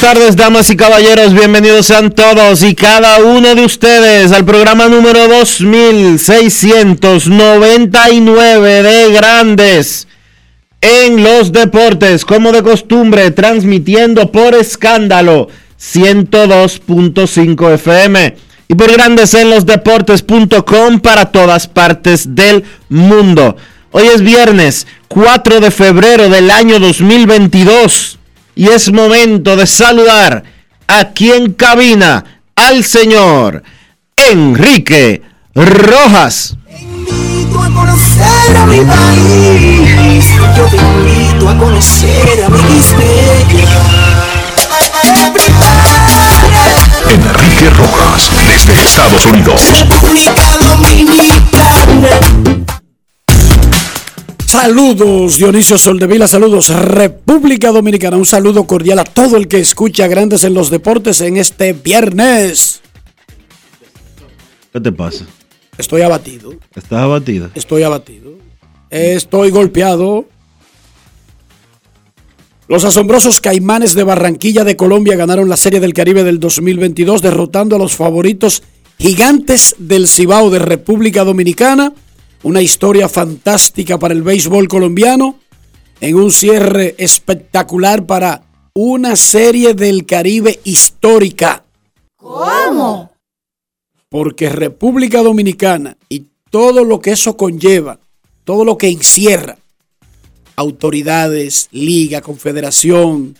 Buenas tardes, damas y caballeros. Bienvenidos sean todos y cada uno de ustedes al programa número 2699 de Grandes en los Deportes, como de costumbre, transmitiendo por escándalo 102.5 FM y por Grandes en los Deportes.com para todas partes del mundo. Hoy es viernes 4 de febrero del año 2022 y es momento de saludar aquí en cabina al señor Enrique Rojas. invito a conocer a mi país. Yo te invito a conocer a mi Enrique Rojas, desde Estados Unidos. República Dominicana. Saludos Dionisio Soldevila, saludos República Dominicana, un saludo cordial a todo el que escucha Grandes en los Deportes en este viernes. ¿Qué te pasa? Estoy abatido, ¿Estás abatido? estoy abatido, estoy golpeado. Los asombrosos Caimanes de Barranquilla de Colombia ganaron la Serie del Caribe del 2022 derrotando a los favoritos gigantes del Cibao de República Dominicana. Una historia fantástica para el béisbol colombiano en un cierre espectacular para una Serie del Caribe histórica. ¿Cómo? Porque República Dominicana y todo lo que eso conlleva, todo lo que encierra, autoridades, liga, confederación,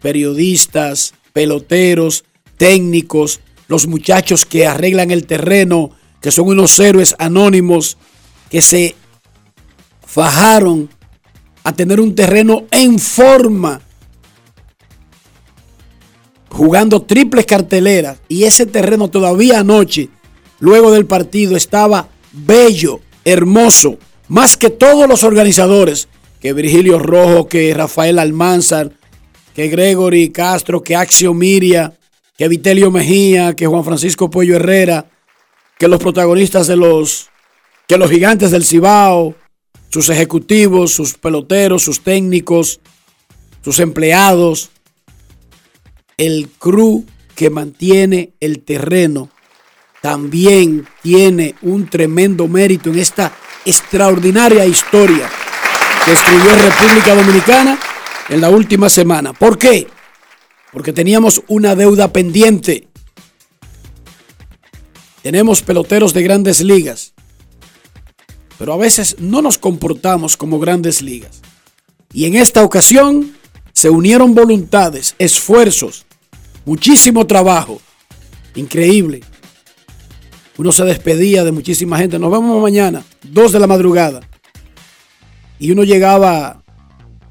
periodistas, peloteros, técnicos, los muchachos que arreglan el terreno, que son unos héroes anónimos que se fajaron a tener un terreno en forma, jugando triples carteleras, y ese terreno todavía anoche, luego del partido, estaba bello, hermoso, más que todos los organizadores, que Virgilio Rojo, que Rafael Almanzar, que Gregory Castro, que Axio Miria, que Vitelio Mejía, que Juan Francisco Pollo Herrera, que los protagonistas de los que los gigantes del Cibao, sus ejecutivos, sus peloteros, sus técnicos, sus empleados, el crew que mantiene el terreno, también tiene un tremendo mérito en esta extraordinaria historia que escribió República Dominicana en la última semana. ¿Por qué? Porque teníamos una deuda pendiente. Tenemos peloteros de grandes ligas pero a veces no nos comportamos como grandes ligas. Y en esta ocasión se unieron voluntades, esfuerzos, muchísimo trabajo. Increíble. Uno se despedía de muchísima gente. Nos vemos mañana, 2 de la madrugada. Y uno llegaba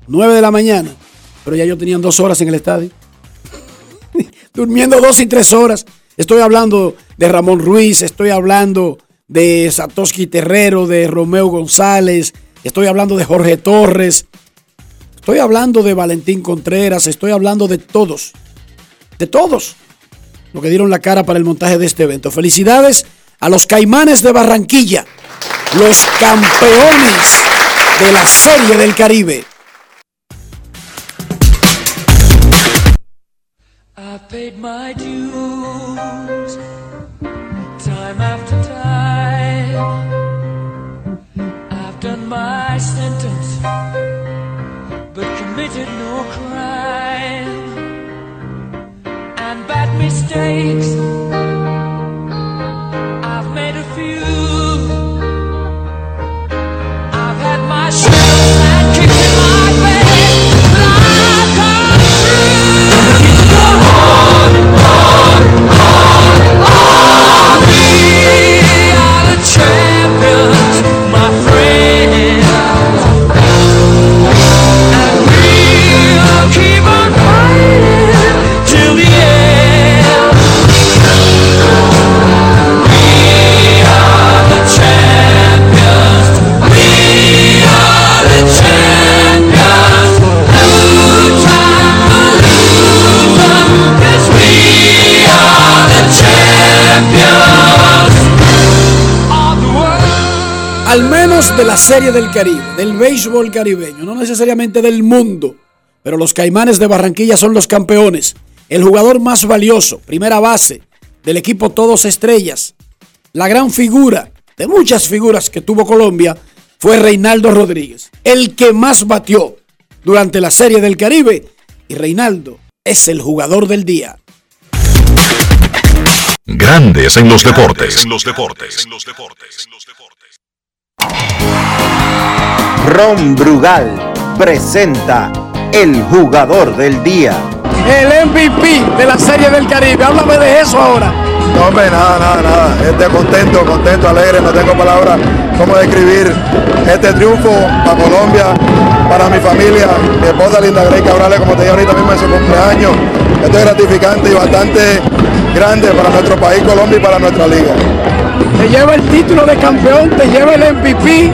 9 de la mañana, pero ya ellos tenían dos horas en el estadio. Durmiendo dos y tres horas. Estoy hablando de Ramón Ruiz, estoy hablando de Satoshi Terrero, de Romeo González, estoy hablando de Jorge Torres, estoy hablando de Valentín Contreras, estoy hablando de todos, de todos los que dieron la cara para el montaje de este evento. Felicidades a los Caimanes de Barranquilla los campeones de la Serie del Caribe. Mistakes, Al menos de la Serie del Caribe, del béisbol caribeño, no necesariamente del mundo, pero los Caimanes de Barranquilla son los campeones. El jugador más valioso, primera base del equipo Todos Estrellas, la gran figura de muchas figuras que tuvo Colombia fue Reinaldo Rodríguez, el que más batió durante la Serie del Caribe y Reinaldo es el jugador del día. Grandes en los deportes. En los deportes. Ron Brugal presenta el jugador del día. El MVP de la Serie del Caribe, háblame de eso ahora. No, hombre, nada, nada, nada. Este, contento, contento, alegre, no tengo palabras cómo describir este triunfo para Colombia, para mi familia, mi esposa Linda Grey Cabrales, como te dije ahorita mismo en su cumpleaños. Esto es gratificante y bastante grande para nuestro país, Colombia, y para nuestra liga. Te lleva el título de campeón, te lleva el MVP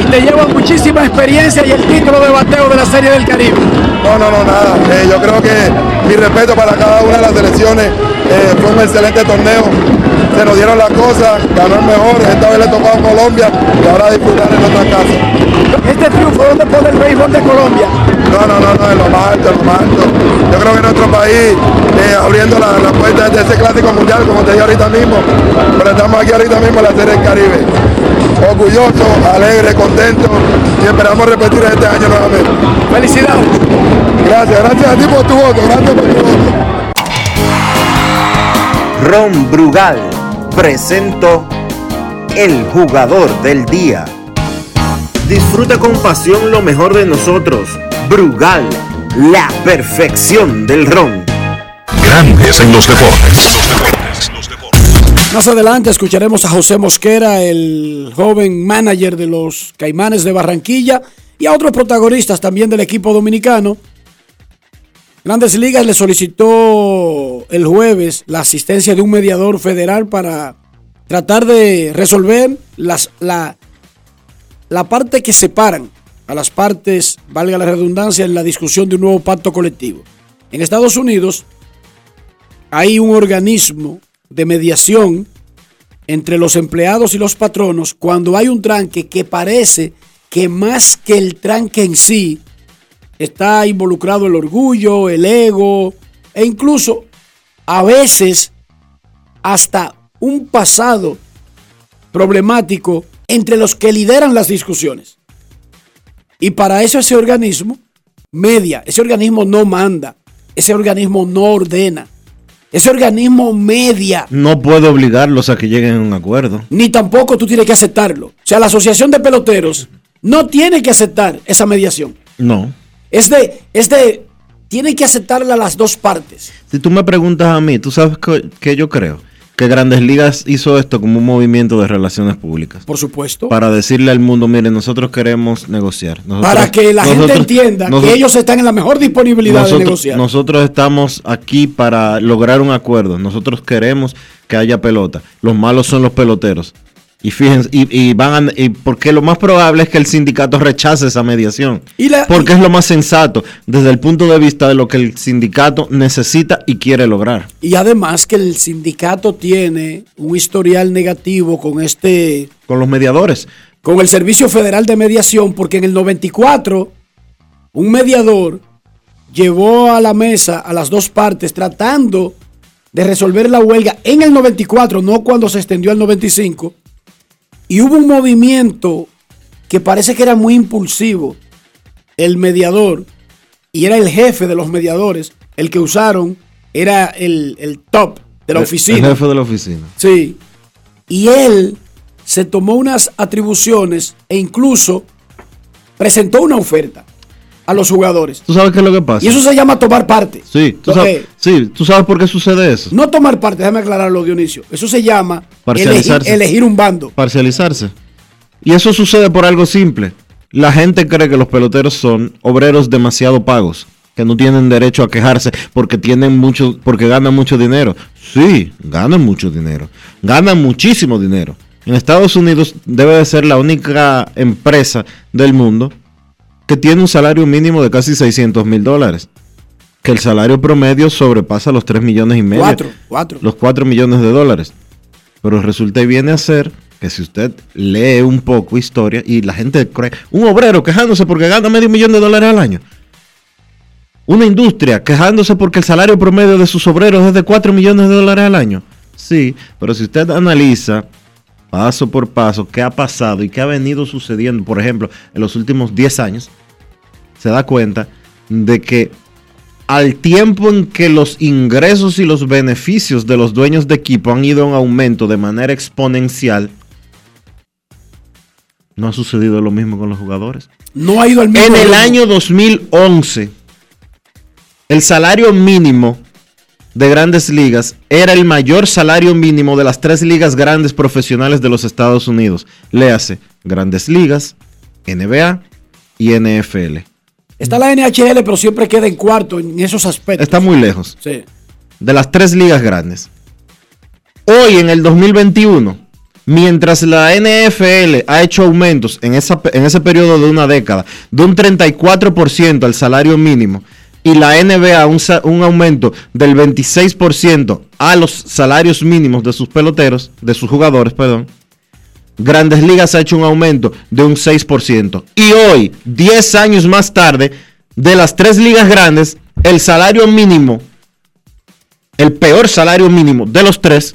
y te lleva muchísima experiencia y el título de bateo de la Serie del Caribe. No, no, no, nada. Eh, yo creo que mi respeto para cada una de las selecciones. eh, fue un excelente torneo. Se nos dieron las cosas, ganó el mejor. Esta vez le tocó a Colombia y ahora a disfrutar en nuestra casa. Este triunfo, ¿dónde pone el béisbol de Colombia? No, no, no, no, en lo más alto, en lo más alto. Yo creo que nuestro país eh, abriendo la, la puerta de ese clásico mundial, como te dije ahorita mismo, pero estamos aquí ahorita mismo en la Serie del Caribe. Orgulloso, alegre, contento y esperamos repetir este año nuevamente. Felicidades. Gracias, gracias a ti por tu voto, gracias por tu voto. Ron Brugal presentó el jugador del día. Disfruta con pasión lo mejor de nosotros. Brugal, la perfección del ron. Grandes en los deportes. Más adelante escucharemos a José Mosquera, el joven manager de los Caimanes de Barranquilla, y a otros protagonistas también del equipo dominicano. Grandes Ligas le solicitó el jueves la asistencia de un mediador federal para tratar de resolver las, la, la parte que separan a las partes, valga la redundancia, en la discusión de un nuevo pacto colectivo. En Estados Unidos hay un organismo de mediación entre los empleados y los patronos cuando hay un tranque que parece que más que el tranque en sí está involucrado el orgullo, el ego e incluso a veces hasta un pasado problemático entre los que lideran las discusiones. Y para eso ese organismo media, ese organismo no manda, ese organismo no ordena, ese organismo media, No puedo obligarlos a que lleguen a un acuerdo. ni tampoco tú tienes que aceptarlo. O sea, la Asociación de Peloteros no tiene que aceptar esa mediación. No. Es de, es de, tiene que aceptarla las dos partes. Si tú me preguntas a mí, ¿tú sabes que, que yo creo? Que Grandes Ligas hizo esto como un movimiento de relaciones públicas. Por supuesto. Para decirle al mundo, miren, nosotros queremos negociar. Nosotros- para que la gente entienda nosotros- que ellos están en la mejor disponibilidad de negociar. nosotros estamos aquí para lograr un acuerdo. Nosotros queremos que haya pelota. Los malos son los peloteros. Y fíjense, y, y van a- y porque lo más probable es que el sindicato rechace esa mediación. Y la- porque es lo más sensato desde el punto de vista de lo que el sindicato necesita y quiere lograr. Y además que el sindicato tiene un historial negativo con este, Con los mediadores. con el Servicio Federal de Mediación, porque en el 94 un mediador llevó a la mesa a las dos partes tratando de resolver la huelga en el 94, no cuando se extendió al 95, y hubo un movimiento que parece que era muy impulsivo. El mediador, y era el jefe de los mediadores, el que usaron, era el, el top de la El- oficina. El jefe de la oficina. Sí. Y él se tomó unas atribuciones e incluso presentó una oferta a los jugadores. ¿Tú sabes qué es lo que pasa? Y eso se llama tomar parte. Sí, tú sabes, sí, tú sabes por qué sucede eso. No tomar parte, déjame aclararlo, Dionisio. Eso se llama elegir, Parcializarse. elegir un bando. Parcializarse. Y eso sucede por algo simple. La gente cree que los peloteros son obreros demasiado pagos, que no tienen derecho a quejarse porque tienen mucho, porque ganan mucho dinero. Sí, ganan mucho dinero. Ganan muchísimo dinero. En Estados Unidos debe de ser la única empresa del mundo que tiene un salario mínimo de casi 600 mil dólares. Que el salario promedio sobrepasa los 3 millones y medio. Cuatro, cuatro. Los 4 millones de dólares. Pero resulta y viene a ser que si usted lee un poco historia y la gente cree, un obrero quejándose porque gana medio millón de dólares al año. Una industria quejándose porque el salario promedio de sus obreros es de 4 millones de dólares al año. Sí, pero si usted analiza paso por paso qué ha pasado y qué ha venido sucediendo, por ejemplo, en los últimos 10 años, se da cuenta de que al tiempo en que los ingresos y los beneficios de los dueños de equipo han ido en aumento de manera exponencial, no ha sucedido lo mismo con los jugadores. No ha ido al mismo En el año 2011, el salario mínimo de grandes ligas era el mayor salario mínimo de las tres ligas grandes profesionales de los Estados Unidos. Léase, grandes ligas, NBA y NFL. Está la NHL, pero siempre queda en cuarto en esos aspectos. Está muy lejos. Sí. de las tres ligas grandes. Hoy en el 2021, mientras la NFL ha hecho aumentos en, esa, en ese periodo de una década de un 34% al salario mínimo y la NBA un, un aumento del 26% a los salarios mínimos de sus peloteros, de sus jugadores, perdón, Grandes Ligas ha hecho un aumento de un 6%. Y hoy, 10 años más tarde, de las tres ligas grandes, el salario mínimo el peor salario mínimo de los tres,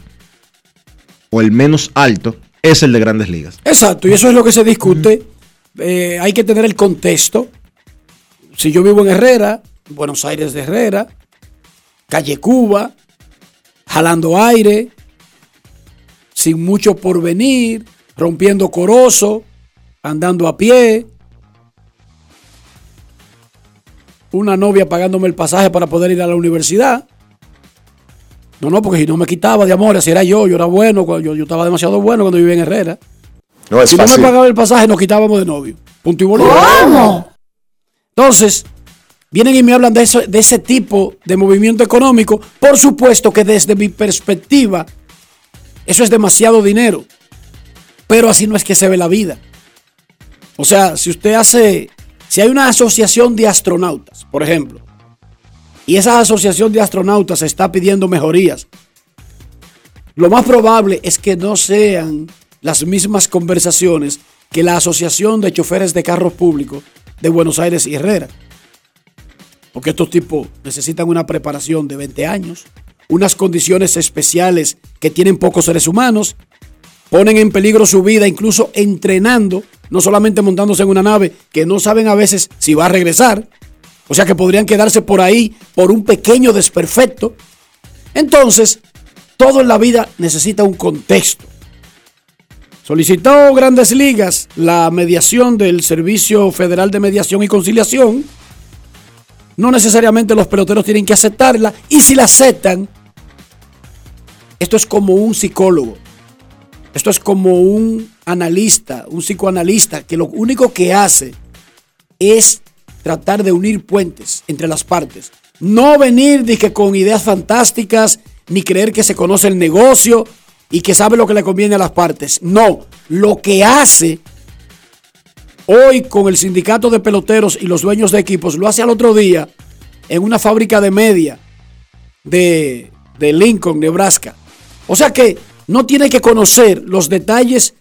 o el menos alto, es el de grandes ligas. Exacto, y eso es lo que se discute. Eh, hay que tener el contexto. Si yo vivo en Herrera, Buenos Aires de Herrera, calle Cuba, jalando aire, sin mucho porvenir, rompiendo corozo, andando a pie, una novia pagándome el pasaje para poder ir a la universidad. No, no, porque si no me quitaba de amor, si era yo, yo era bueno, cuando- yo, yo estaba demasiado bueno cuando vivía en Herrera. No es si no me pagaba el pasaje, nos quitábamos de novio. Punto y bolívar. Entonces, vienen y me hablan de, eso, de ese tipo de movimiento económico. Por supuesto que desde mi perspectiva, eso es demasiado dinero. Pero así no es que se ve la vida. O sea, si usted hace, si hay una asociación de astronautas, por ejemplo, y esa asociación de astronautas está pidiendo mejorías, lo más probable es que no sean las mismas conversaciones que la Asociación de Choferes de Carros Públicos de Buenos Aires y Herrera. Porque estos tipos necesitan una preparación de 20 años, unas condiciones especiales que tienen pocos seres humanos, ponen en peligro su vida incluso entrenando, no solamente montándose en una nave que no saben a veces si va a regresar, o sea que podrían quedarse por ahí por un pequeño desperfecto. Entonces, todo en la vida necesita un contexto. Solicitó Grandes Ligas la mediación del Servicio Federal de Mediación y Conciliación. No necesariamente los peloteros tienen que aceptarla. Y si la aceptan, esto es como un psicólogo. Esto es como un analista, un psicoanalista, que lo único que hace es tratar de unir puentes entre las partes. No venir de con ideas fantásticas, ni creer que se conoce el negocio. y que sabe lo que le conviene a las partes. No, lo que hace hoy con el sindicato de peloteros y los dueños de equipos, lo hace al otro día en una fábrica de media de, de Lincoln, Nebraska. O sea que no tiene que conocer los detalles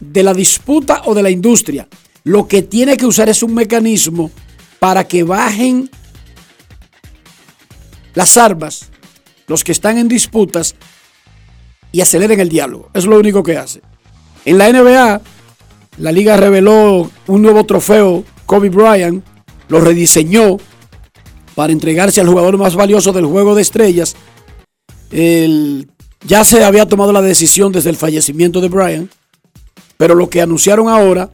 de la disputa o de la industria. Lo que tiene que usar es un mecanismo para que bajen las armas, los que están en disputas, y aceleren el diálogo. Es lo único que hace. En la NBA, la liga reveló un nuevo trofeo, Kobe Bryant, lo rediseñó para entregarse al jugador más valioso del juego de estrellas. El- ya se había tomado la decisión desde el fallecimiento de Bryant, pero lo que anunciaron ahora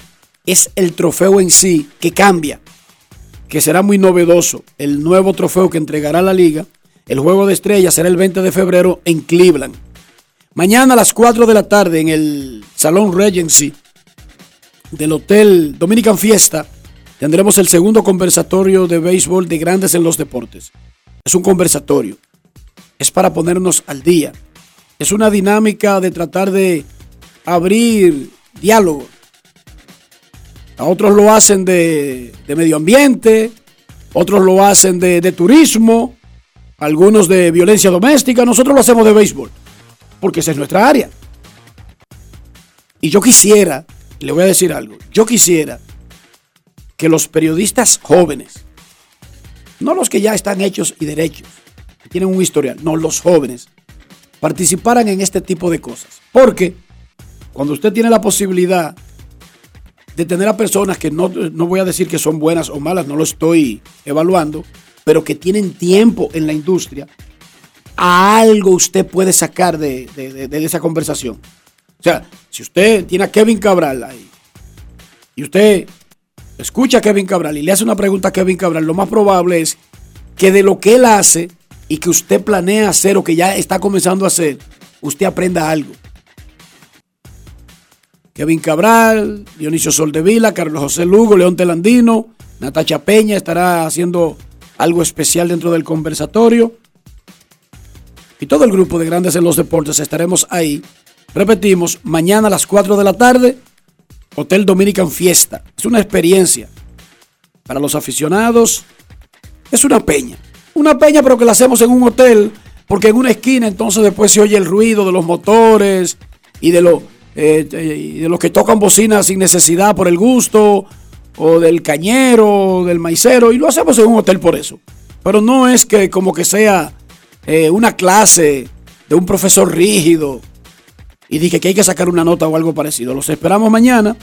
es el trofeo en sí que cambia, que será muy novedoso. El nuevo trofeo que entregará la liga, el juego de estrellas será el 20 de febrero en Cleveland. Mañana a las 4 de la tarde en el Salón Regency del Hotel Dominican Fiesta tendremos el segundo conversatorio de béisbol de grandes en los deportes. Es un conversatorio. Es para ponernos al día. Es una dinámica de tratar de abrir diálogo. A otros lo hacen de, medio ambiente, otros lo hacen de, de turismo, algunos de violencia doméstica, nosotros lo hacemos de béisbol, porque esa es nuestra área. Y yo quisiera, le voy a decir algo, yo quisiera que los periodistas jóvenes, no los que ya están hechos y derechos, que tienen un historial, no los jóvenes, participaran en este tipo de cosas. Porque cuando usted tiene la posibilidad de tener a personas que no, no voy a decir que son buenas o malas, no lo estoy evaluando, pero que tienen tiempo en la industria, algo usted puede sacar de, de- esa conversación. O sea, si usted tiene a Kevin Cabral ahí y usted escucha a Kevin Cabral y le hace una pregunta a Kevin Cabral, lo más probable es que de lo que él hace y que usted planea hacer o que ya está comenzando a hacer, usted aprenda algo. Kevin Cabral, Dionisio Soldevila, Carlos José Lugo, León Telandino, Natacha Peña estará haciendo algo especial dentro del conversatorio. Y todo el grupo de Grandes en los Deportes estaremos ahí. Repetimos, mañana a las 4 de la tarde, Hotel Dominican Fiesta. Es una experiencia para los aficionados. Es una peña. Una peña, pero que la hacemos en un hotel, porque en una esquina entonces después se oye el ruido de los motores y de, lo, eh, eh, de los que tocan bocinas sin necesidad por el gusto, o del cañero, del maicero, y lo hacemos en un hotel por eso. Pero no es que como que sea eh, una clase de un profesor rígido y dije que hay que sacar una nota o algo parecido. Los esperamos mañana.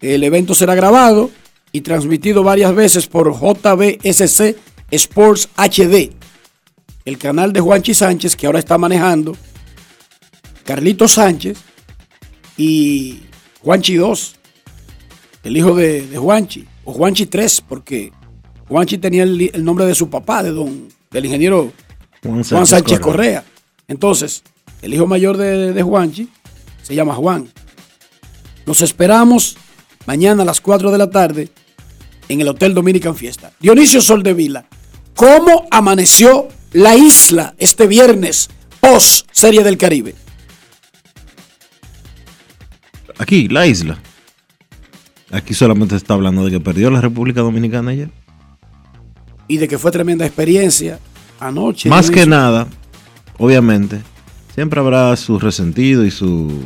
El evento será grabado y transmitido varias veces por JBSC Sports HD, el canal de Juanchi Sánchez que ahora está manejando Carlito Sánchez y Juanchi 2, el hijo de, de Juanchi, o Juanchi 3, porque Juanchi tenía el, el nombre de su papá, de don, del ingeniero Juan Juan Sánchez Correa. Entonces, el hijo mayor de, de Juanchi se llama Juan. Los esperamos mañana a las 4 de la tarde en el Hotel Dominican Fiesta. Dionisio Soldevila, ¿cómo amaneció la isla este viernes post Serie del Caribe? Aquí, la isla. Aquí solamente se está hablando de que perdió la República Dominicana ayer. Y de que fue tremenda experiencia anoche. Más que nada, obviamente, siempre habrá su resentido y su...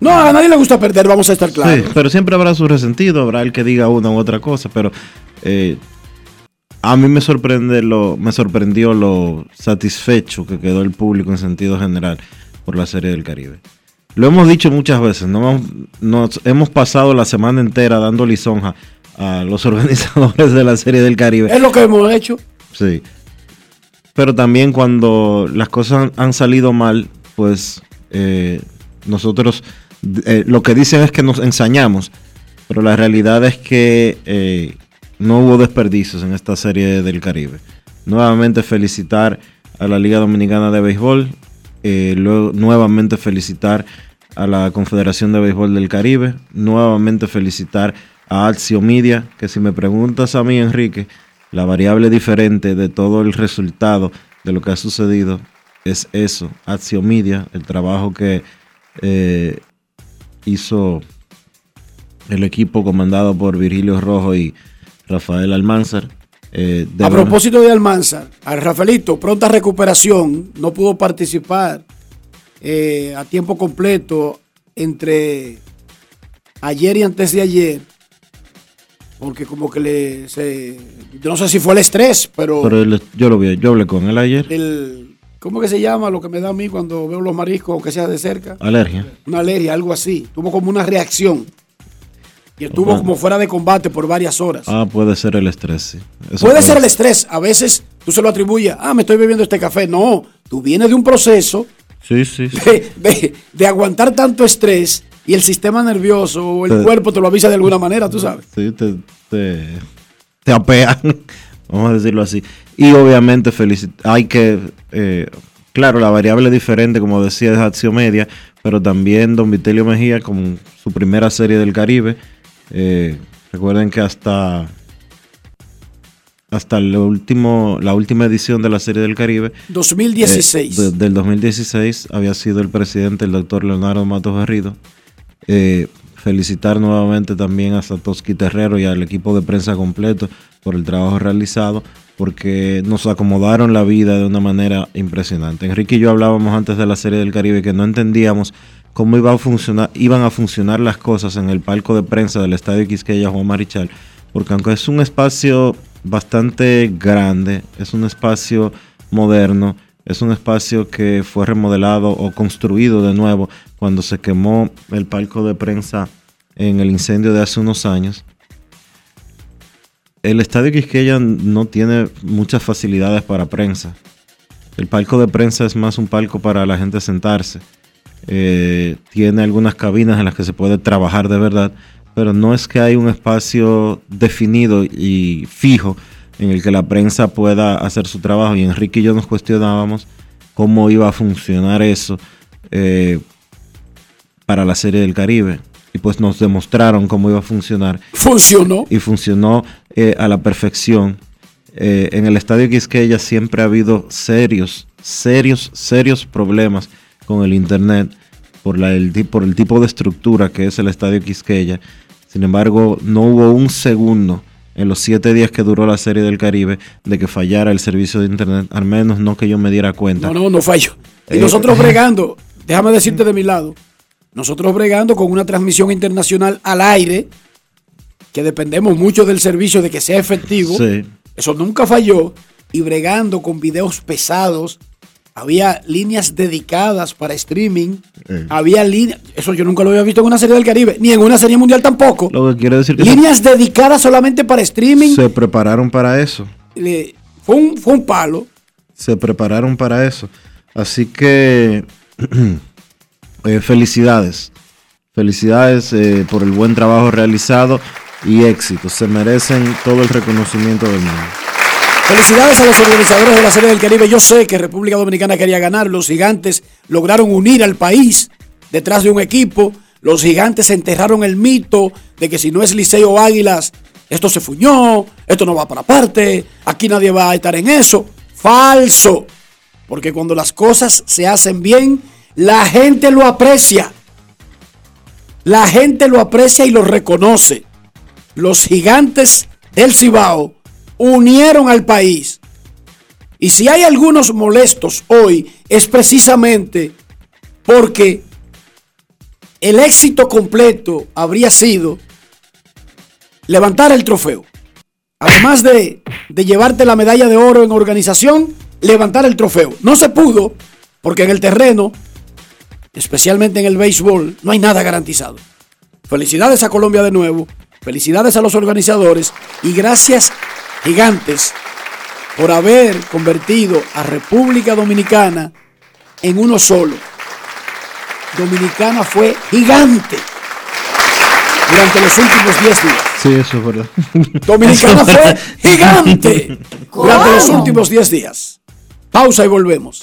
No, a nadie le gusta perder, vamos a estar claros. Sí, pero siempre habrá su resentido, habrá el que diga una u otra cosa, pero eh, a mí me sorprende lo, me sorprendió lo satisfecho que quedó el público en sentido general por la Serie del Caribe. Lo hemos dicho muchas veces, no hemos, nos hemos pasado la semana entera dando lisonja a los organizadores de la Serie del Caribe. Es lo que hemos hecho. Sí. Pero también cuando las cosas han salido mal, pues eh, nosotros eh, lo que dicen es que nos ensañamos, pero la realidad es que eh, no hubo desperdicios en esta serie del Caribe. Nuevamente felicitar a la Liga Dominicana de Béisbol, luego nuevamente felicitar a la Confederación de Béisbol del Caribe, nuevamente felicitar a Axio Media, que si me preguntas a mí, Enrique, la variable diferente de todo el resultado de lo que ha sucedido es eso, Acción Media, el trabajo que eh, hizo el equipo comandado por Virgilio Rojo y Rafael Almanzar. Eh, A propósito de Almanzar, a Rafaelito, pronta recuperación, no pudo participar eh, a tiempo completo entre ayer y antes de ayer, porque como que le, se- yo no sé si fue el estrés, pero, Pero yo lo vi, yo hablé con él ayer. el, ¿cómo que se llama lo que me da a mí cuando veo los mariscos, aunque sea de cerca? Alergia. Una alergia, algo así, tuvo como una reacción y estuvo Ajá. como fuera de combate por varias horas. Ah, puede ser el estrés, sí. Eso Puede ser el estrés. A veces tú se lo atribuyes, ah, me estoy bebiendo este café. No, tú vienes de un proceso Sí, sí, sí. de, de- de aguantar tanto estrés y el sistema nervioso o el Te- cuerpo te lo avisa de alguna manera, tú sabes. Sí, te, te, te apean, vamos a decirlo así. Y obviamente hay que, eh, claro, la variable es diferente, como decía, es Acción Media, pero también Don Vitelio Mejía con su primera serie del Caribe. Eh, recuerden que hasta hasta el último, la última edición de la serie del Caribe 2016. eh, de- del 2016 había sido el presidente, el doctor Leonardo Matos Garrido. Eh, felicitar nuevamente también a Satoshi Terrero y al equipo de prensa completo por el trabajo realizado, porque nos acomodaron la vida de una manera impresionante. Enrique y yo hablábamos antes de la serie del Caribe que no entendíamos cómo iba a funcionar, iban a funcionar las cosas en el palco de prensa del Estadio Quisqueya Juan Marichal, porque aunque es un espacio bastante grande, es un espacio moderno, es un espacio que fue remodelado o construido de nuevo cuando se quemó el palco de prensa en el incendio de hace unos años. El estadio Quisqueya no tiene muchas facilidades para prensa. El palco de prensa es más un palco para la gente sentarse. Eh, tiene algunas cabinas en las que se puede trabajar de verdad, pero no es que hay un espacio definido y fijo en el que la prensa pueda hacer su trabajo. Y Enrique y yo nos cuestionábamos cómo iba a funcionar eso eh, para la serie del Caribe. Y pues nos demostraron cómo iba a funcionar. Funcionó. Y funcionó eh, a la perfección. Eh, en el Estadio Quisqueya siempre ha habido serios, serios, serios problemas con el Internet por, la, el, por el tipo de estructura que es el Estadio Quisqueya. Sin embargo, no hubo un segundo en los siete días que duró la Serie del Caribe de que fallara el servicio de Internet, al menos no que yo me diera cuenta. No, no, no falló. Y Eh, nosotros bregando, déjame decirte de mi lado, nosotros bregando con una transmisión internacional al aire, que dependemos mucho del servicio de que sea efectivo. Sí. Eso nunca falló. Y bregando con videos pesados. Había líneas dedicadas para streaming. Eh. Había líneas. Eso yo nunca lo había visto en una serie del Caribe. Ni en una serie mundial tampoco. Lo que quiere decir que se- Líneas dedicadas solamente para streaming. se prepararon para eso. Le- fue, un, fue un palo. se prepararon para eso. Así que eh, felicidades. Felicidades eh, por el buen trabajo realizado y éxito. Se merecen todo el reconocimiento del mundo. Felicidades a los organizadores de la Serie del Caribe. Yo sé que República Dominicana quería ganar. Los gigantes lograron unir al país detrás de un equipo. Los gigantes enterraron el mito de que si no es Liceo Águilas, esto se fuñó, esto no va para parte, aquí nadie va a estar en eso. Falso. Porque cuando las cosas se hacen bien, la gente lo aprecia. La gente lo aprecia y lo reconoce. Los gigantes del Cibao unieron al país. Y si hay algunos molestos hoy, es precisamente porque el éxito completo habría sido levantar el trofeo. Además de, de llevarte la medalla de oro en organización, levantar el trofeo. No se pudo porque en el terreno, especialmente en el béisbol, no hay nada garantizado. Felicidades a Colombia de nuevo, felicidades a los organizadores y gracias gigantes por haber convertido a República Dominicana en uno solo. Dominicana fue gigante durante los últimos 10 días. Sí, eso es verdad. Dominicana fue gigante durante los últimos 10 días. Pausa y volvemos.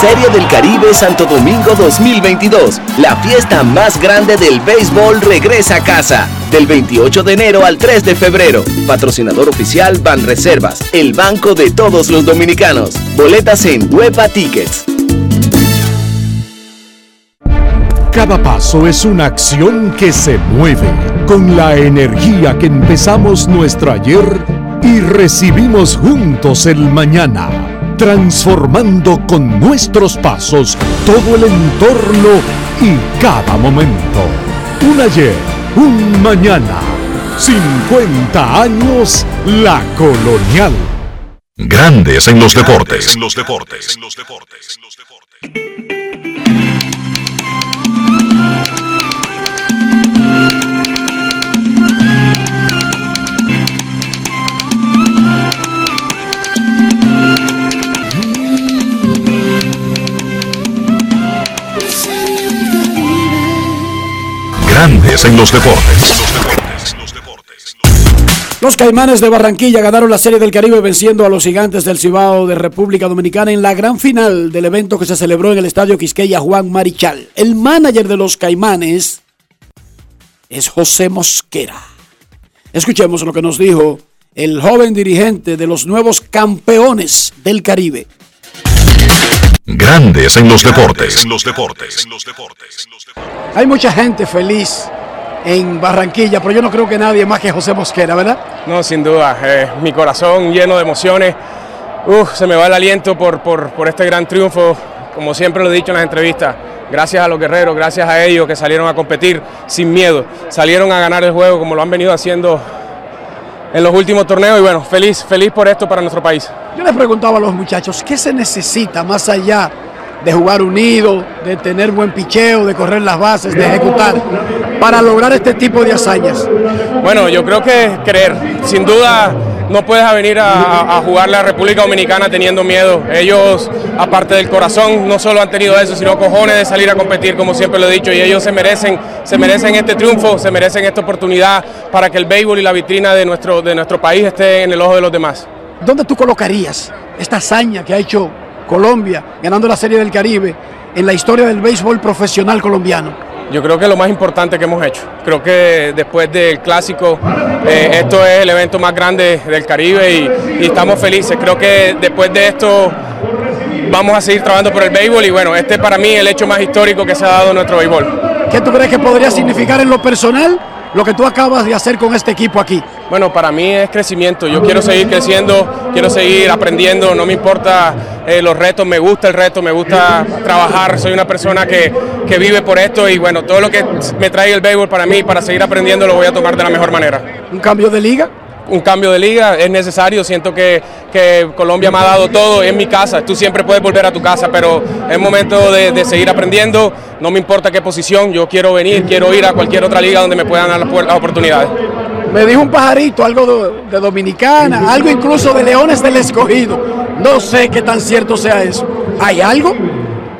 Serie del Caribe Santo Domingo 2022. La fiesta más grande del béisbol regresa a casa. Del 28 de enero al 3 de febrero. Patrocinador oficial Ban Reservas, el banco de todos los dominicanos. Boletas en Huepa Tickets. Cada paso es una acción que se mueve con la energía que empezamos nuestro ayer y recibimos juntos el mañana, transformando con nuestros pasos todo el entorno y cada momento. Un ayer, un mañana, 50 años la colonial. Grandes en los deportes. En los deportes. En los deportes. Los Caimanes de Barranquilla ganaron la Serie del Caribe venciendo a los Gigantes del Cibao de República Dominicana en la gran final del evento que se celebró en el Estadio Quisqueya Juan Marichal. El manager de los Caimanes es José Mosquera. Escuchemos lo que nos dijo el joven dirigente de los nuevos campeones del Caribe. Grandes en los deportes. En los deportes. Hay mucha gente feliz en Barranquilla, pero yo no creo que nadie más que José Mosquera, ¿verdad? No, sin duda. eh, mi corazón lleno de emociones. Uf, se me va el aliento por, por, por este gran triunfo. Como siempre lo he dicho en las entrevistas, gracias a los guerreros, gracias a ellos que salieron a competir sin miedo. Salieron a ganar el juego como lo han venido haciendo en los últimos torneos. Y bueno, feliz, feliz por esto para nuestro país. Yo les preguntaba a los muchachos, ¿qué se necesita más allá de jugar unido, de tener buen picheo, de correr las bases, de ejecutar, para lograr este tipo de hazañas? Bueno, yo creo que creer. Sin duda, no puedes venir a, a- jugar la República Dominicana teniendo miedo. Ellos, aparte del corazón, no solo han tenido eso, sino cojones de salir a competir, como siempre lo he dicho. Y ellos se merecen, se merecen este triunfo, se merecen esta oportunidad para que el béisbol y la vitrina de nuestro, de nuestro país esté en el ojo de los demás. ¿Dónde tú colocarías esta hazaña que ha hecho Colombia ganando la Serie del Caribe en la historia del béisbol profesional colombiano? Yo creo que es lo más importante que hemos hecho. Creo que después del clásico, eh, esto es el evento más grande del Caribe y, estamos felices. Creo que después de esto vamos a seguir trabajando por el béisbol y bueno, este para mí el hecho más histórico que se ha dado nuestro béisbol. ¿Qué tú crees que podría significar en lo personal lo que tú acabas de hacer con este equipo aquí? Bueno, para mí es crecimiento. Yo quiero seguir creciendo, quiero seguir aprendiendo. No me importa eh, los retos, me gusta el reto, me gusta trabajar. Soy una persona que, que vive por esto y bueno, todo lo que me trae el béisbol para mí, para seguir aprendiendo, lo voy a tomar de la mejor manera. ¿Un cambio de liga? Un cambio de liga es necesario. Siento que, que Colombia me ha dado todo. Es mi casa. Tú siempre puedes volver a tu casa, pero es momento de, de seguir aprendiendo. No me importa qué posición. Yo quiero venir, quiero ir a cualquier otra liga donde me puedan dar las oportunidades. Me dijo un pajarito, algo de Dominicana, algo incluso de Leones del Escogido. No sé qué tan cierto sea eso. ¿Hay algo?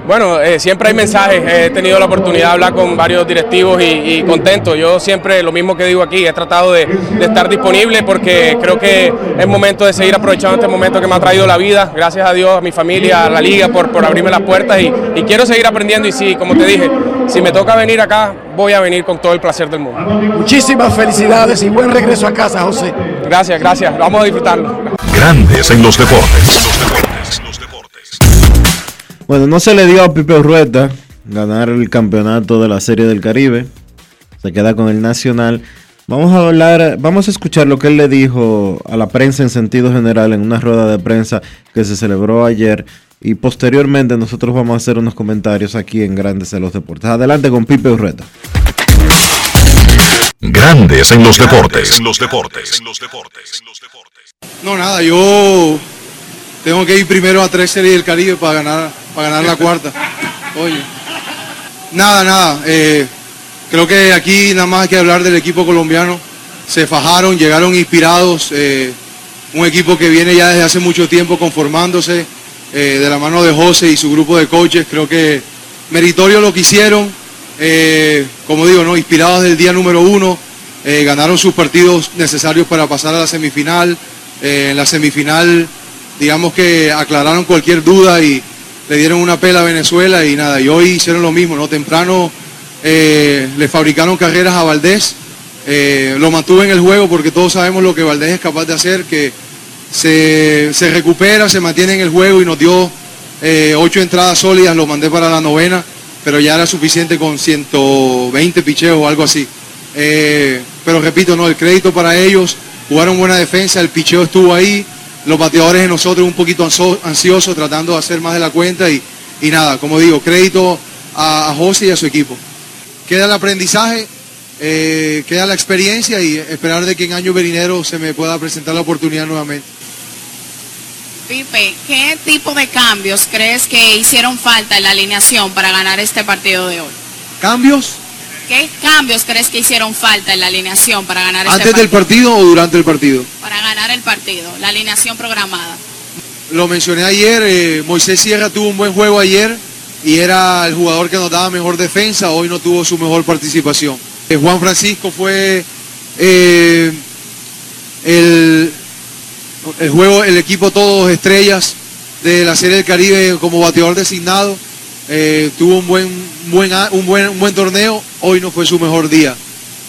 Bueno, eh, siempre hay mensajes. He tenido la oportunidad de hablar con varios directivos y, y contento. Yo siempre, lo mismo que digo aquí, he tratado de, de estar disponible porque creo que es momento de seguir aprovechando este momento que me ha traído la vida. Gracias a Dios, a mi familia, a la liga por, por abrirme las puertas y, y quiero seguir aprendiendo. Y sí, como te dije, si me toca venir acá, voy a venir con todo el placer del mundo. Muchísimas felicidades y buen regreso a casa, José. Gracias, gracias. Vamos a disfrutarlo. Grandes en los deportes. Bueno, no se le dio a Pipe Urrueta ganar el campeonato de la Serie del Caribe. Se queda con el Nacional. Vamos a hablar, vamos a escuchar lo que él le dijo a la prensa en sentido general en una rueda de prensa que se celebró ayer y posteriormente nosotros vamos a hacer unos comentarios aquí en Grandes en los Deportes. Adelante con Pipe Urreta. Grandes en los deportes. los deportes. No, nada, yo tengo que ir primero a tres series del Caribe para ganar, para ganar la cuarta. Oye. Nada, nada. eh, creo que aquí nada más hay que hablar del equipo colombiano. Se fajaron, llegaron inspirados. eh, un equipo que viene ya desde hace mucho tiempo conformándose eh, de la mano de José y su grupo de coaches. Creo que meritorio lo que hicieron. como digo, ¿no? inspirados del día número uno. ganaron sus partidos necesarios para pasar a la semifinal. En la semifinal, digamos que aclararon cualquier duda y le dieron una pela a Venezuela y nada, y hoy hicieron lo mismo, ¿no? Temprano eh, le fabricaron carreras a Valdés, eh, lo mantuvo en el juego porque todos sabemos lo que Valdés es capaz de hacer, que se, se recupera, se mantiene en el juego y nos dio eh, ocho entradas sólidas, lo mandé para la novena, pero ya era suficiente con 120 picheos o algo así. Pero repito, no, el crédito para ellos, jugaron buena defensa, el picheo estuvo ahí, los bateadores de nosotros un poquito ansiosos tratando de hacer más de la cuenta y, y nada, como digo, crédito a, a José y a su equipo. Queda el aprendizaje, eh, queda la experiencia y esperar de que en año venidero se me pueda presentar la oportunidad nuevamente. Pipe, ¿qué tipo de cambios crees que hicieron falta en la alineación para ganar este partido de hoy? ¿Cambios? ¿Qué cambios crees que hicieron falta en la alineación para ganar este ¿Antes del partido? partido o durante el partido? Para ganar el partido, la alineación programada. Lo mencioné ayer, eh, Moisés Sierra tuvo un buen juego ayer y era el jugador que nos daba mejor defensa, hoy no tuvo su mejor participación. Eh, Juan Francisco fue eh, el, el juego, el equipo todos estrellas de la Serie del Caribe como bateador designado. Eh, tuvo un buen, buen, un, buen, un buen torneo, hoy no fue su mejor día.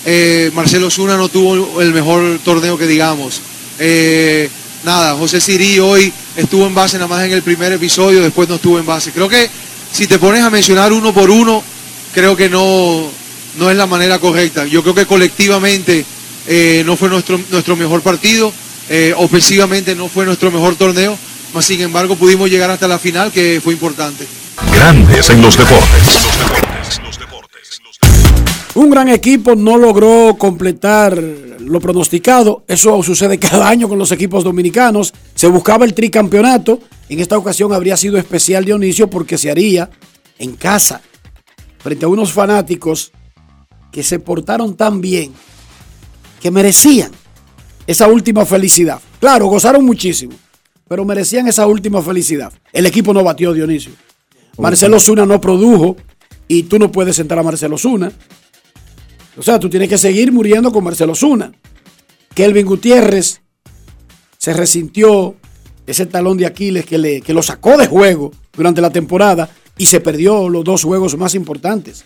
Eh, Marcelo Zuna no tuvo el mejor torneo que digamos. Eh, nada, José Sirí hoy estuvo en base nada más en el primer episodio, después no estuvo en base. Creo que si te pones a mencionar uno por uno, creo que no, no es la manera correcta. Yo creo que colectivamente no fue nuestro, nuestro mejor partido, ofensivamente no fue nuestro mejor torneo, mas sin embargo pudimos llegar hasta la final, que fue importante. Grandes en los deportes. Un gran equipo no logró completar lo pronosticado. Eso sucede cada año con los equipos dominicanos. Se buscaba el tricampeonato. En esta ocasión habría sido especial Dionisio porque se haría en casa, frente a unos fanáticos que se portaron tan bien, que merecían esa última felicidad. Claro, gozaron muchísimo, pero merecían esa última felicidad. El equipo no batió Dionisio. Marcelo Zuna no produjo y tú no puedes sentar a Marcelo Zuna. O sea, tú tienes que seguir muriendo con Marcelo Zuna. Kelvin Gutiérrez se resintió ese talón de Aquiles que, le, que lo sacó de juego durante la temporada y se perdió los dos juegos más importantes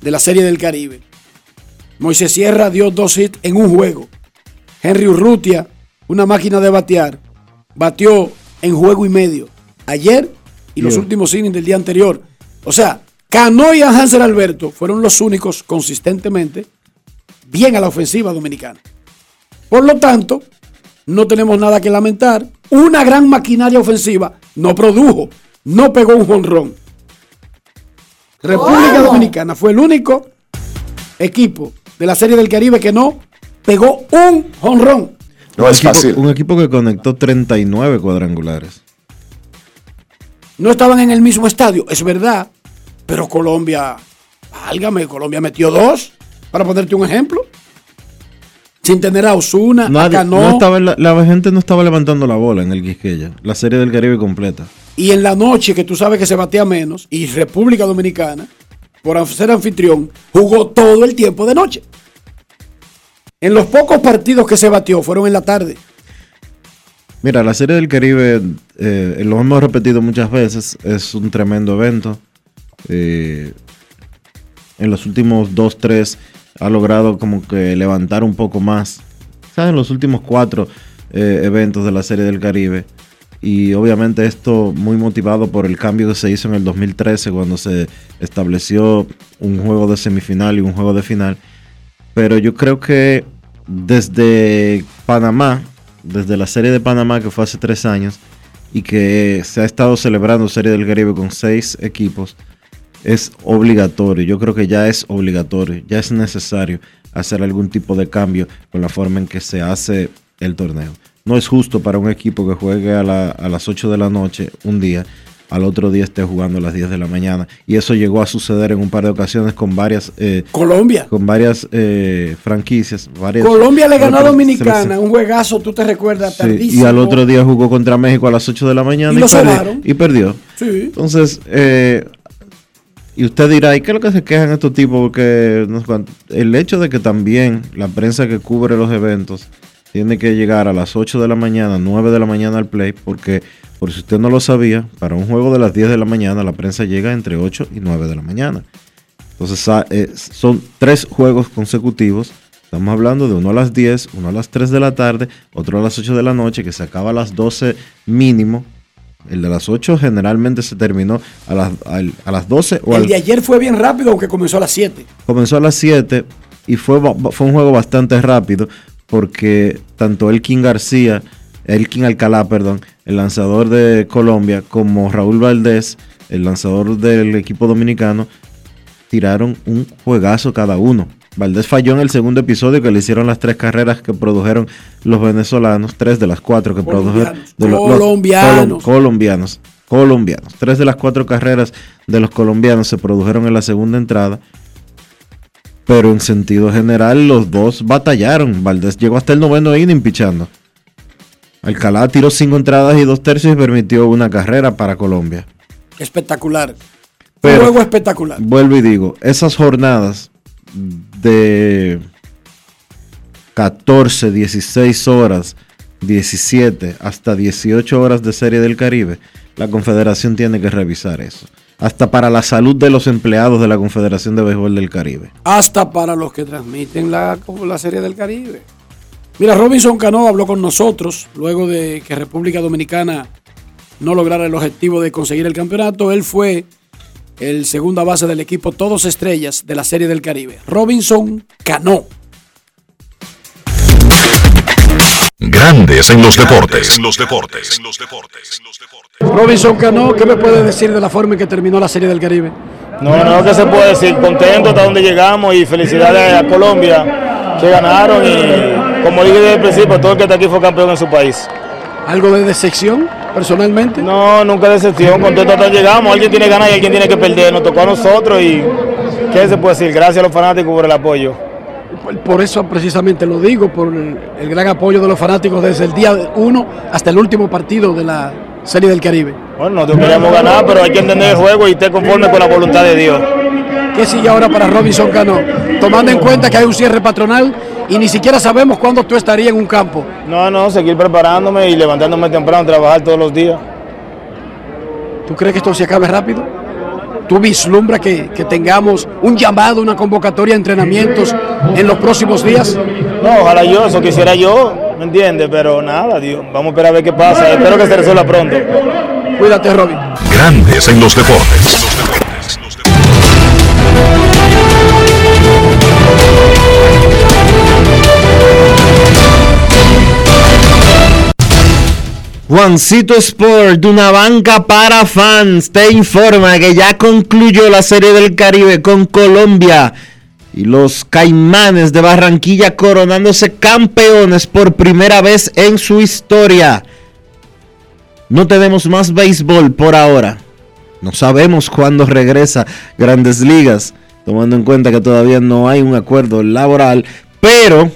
de la Serie del Caribe. Moisés Sierra dio dos hits en un juego. Henry Urrutia, una máquina de batear, batió en juego y medio ayer y los últimos innings del día anterior. O sea, Cano y Hansel Alberto fueron los únicos consistentemente bien a la ofensiva dominicana. Por lo tanto, no tenemos nada que lamentar. Una gran maquinaria ofensiva no produjo, no pegó un jonrón. República. Dominicana fue el único equipo de la Serie del Caribe que no pegó un jonrón. No es equipo, fácil. Un equipo que conectó 39 cuadrangulares. No estaban en el mismo estadio, es verdad, pero Colombia, válgame, Colombia metió dos, para ponerte un ejemplo. Sin tener a Osuna, no estaba la, la gente no estaba levantando la bola en el Quisqueya. La serie del Caribe completa. y en la noche que tú sabes que se batea menos, y República Dominicana, por ser anfitrión, jugó todo el tiempo de noche. En los pocos partidos que se batió fueron en la tarde. Mira, la serie del Caribe, eh, lo hemos repetido muchas veces, es un tremendo evento. Eh, en los últimos dos, tres ha logrado como que levantar un poco más. ¿Sabes? En los últimos cuatro eh, eventos de la serie del Caribe. Y obviamente esto muy motivado por el cambio que se hizo en el 2013 cuando se estableció un juego de semifinal y un juego de final. pero yo creo que desde Panamá, desde la serie de Panamá que fue hace tres años y que se ha estado celebrando Serie del Caribe con seis equipos, es obligatorio. Yo creo que ya es obligatorio, ya es necesario hacer algún tipo de cambio con la forma en que se hace el torneo. No es justo para un equipo que juegue a, a las 8 de la noche un día, al otro día esté jugando a las 10 de la mañana. Y eso llegó a suceder en un par de ocasiones con varias... eh, Colombia. Con varias eh, franquicias. Varias, Colombia le ganó a Dominicana, un juegazo, tú te recuerdas, Sí, tardísimo. y al otro día jugó contra México a las 8 de la mañana Y y, lo perdi- sobaron. y perdió. Sí. Entonces, eh, y usted dirá, ¿y qué es lo que se quejan estos tipos? Porque no el hecho de que también la prensa que cubre los eventos tiene que llegar a las 8 de la mañana, 9 de la mañana al play, porque, por si usted no lo sabía, para un juego de las 10 de la mañana la prensa llega entre 8 y 9 de la mañana. Entonces eh, son tres juegos consecutivos. Estamos hablando de uno a las 10, uno a las 3 de la tarde, otro a las 8 de la noche, que se acaba a las 12 mínimo. El de las 8 generalmente se terminó a las, a las 12 o El al- de ayer fue bien rápido, aunque comenzó a las 7. comenzó a las 7 y fue un juego bastante rápido porque tanto Elkin García, Elkin Alcalá, perdón, el lanzador de Colombia, como Raúl Valdés, el lanzador del equipo dominicano, tiraron un juegazo cada uno. Valdés falló en el segundo episodio que le hicieron las tres carreras que produjeron los venezolanos, tres de las cuatro que produjeron de los- Colombianos. colom- colombianos, colombianos. Tres de las cuatro carreras de los colombianos se produjeron en la segunda entrada. Pero en sentido general, los dos batallaron. Valdés llegó hasta el noveno inning pichando. Alcalá tiró cinco entradas y dos tercios y permitió una carrera para Colombia. Espectacular. Pero- un juego espectacular. Vuelvo y digo, esas jornadas de 14, 16 horas, 17 hasta 18 horas de Serie del Caribe, la Confederación tiene que revisar eso. Hasta para la salud de los empleados de la Confederación de Béisbol del Caribe. Hasta para los que transmiten la, la Serie del Caribe. Mira, Robinson Cano habló con nosotros luego de que República Dominicana no lograra el objetivo de conseguir el campeonato. Él fue el segunda base del equipo Todos Estrellas de la Serie del Caribe. Robinson Cano. Grandes en los deportes. En los deportes. Robinson Cano, ¿qué me puede decir de la forma en que terminó la Serie del Caribe? No, no, ¿qué se puede decir? Contento hasta donde llegamos y felicidades a Colombia que ganaron y como dije desde el principio, todo el que está aquí fue campeón en su país. ¿Algo de decepción personalmente? No, nunca decepción, contento hasta llegamos, alguien tiene que ganar y alguien tiene que perder, nos tocó a nosotros y ¿qué se puede decir? Gracias a los fanáticos por el apoyo. Por eso precisamente lo digo, por el, el gran apoyo de los fanáticos desde el día 1 hasta el último partido de la Serie del Caribe. Bueno, nosotros queríamos ganar, pero hay que entender el juego y estar conforme con la voluntad de Dios. ¿Qué sigue ahora para Robinson Cano? Tomando en cuenta que hay un cierre patronal y ni siquiera sabemos cuándo tú estarías en un campo. No, no, seguir preparándome y levantándome temprano, trabajar todos los días. ¿Tú crees que esto se acabe rápido? ¿Tú vislumbras que, que tengamos un llamado, una convocatoria de entrenamientos en los próximos días? No, ojalá yo, eso quisiera yo, ¿me entiendes? Pero nada, Dios, vamos a esperar a ver qué pasa. Espero que se resuelva pronto. Cuídate, Robin. Grandes en los deportes. Juancito Sport, de una banca para fans, te informa que ya concluyó la Serie del Caribe con Colombia y los Caimanes de Barranquilla coronándose campeones por primera vez en su historia. No tenemos más béisbol por ahora. No sabemos cuándo regresa Grandes Ligas, tomando en cuenta que todavía no hay un acuerdo laboral, pero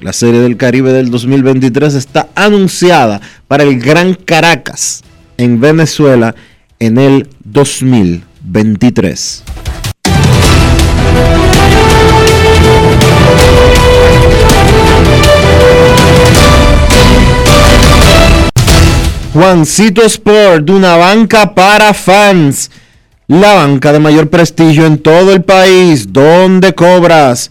la Serie del Caribe del 2023 está anunciada para el Gran Caracas en Venezuela en el 2023. Juancito Sport, de una banca para fans. La banca de mayor prestigio en todo el país, donde cobras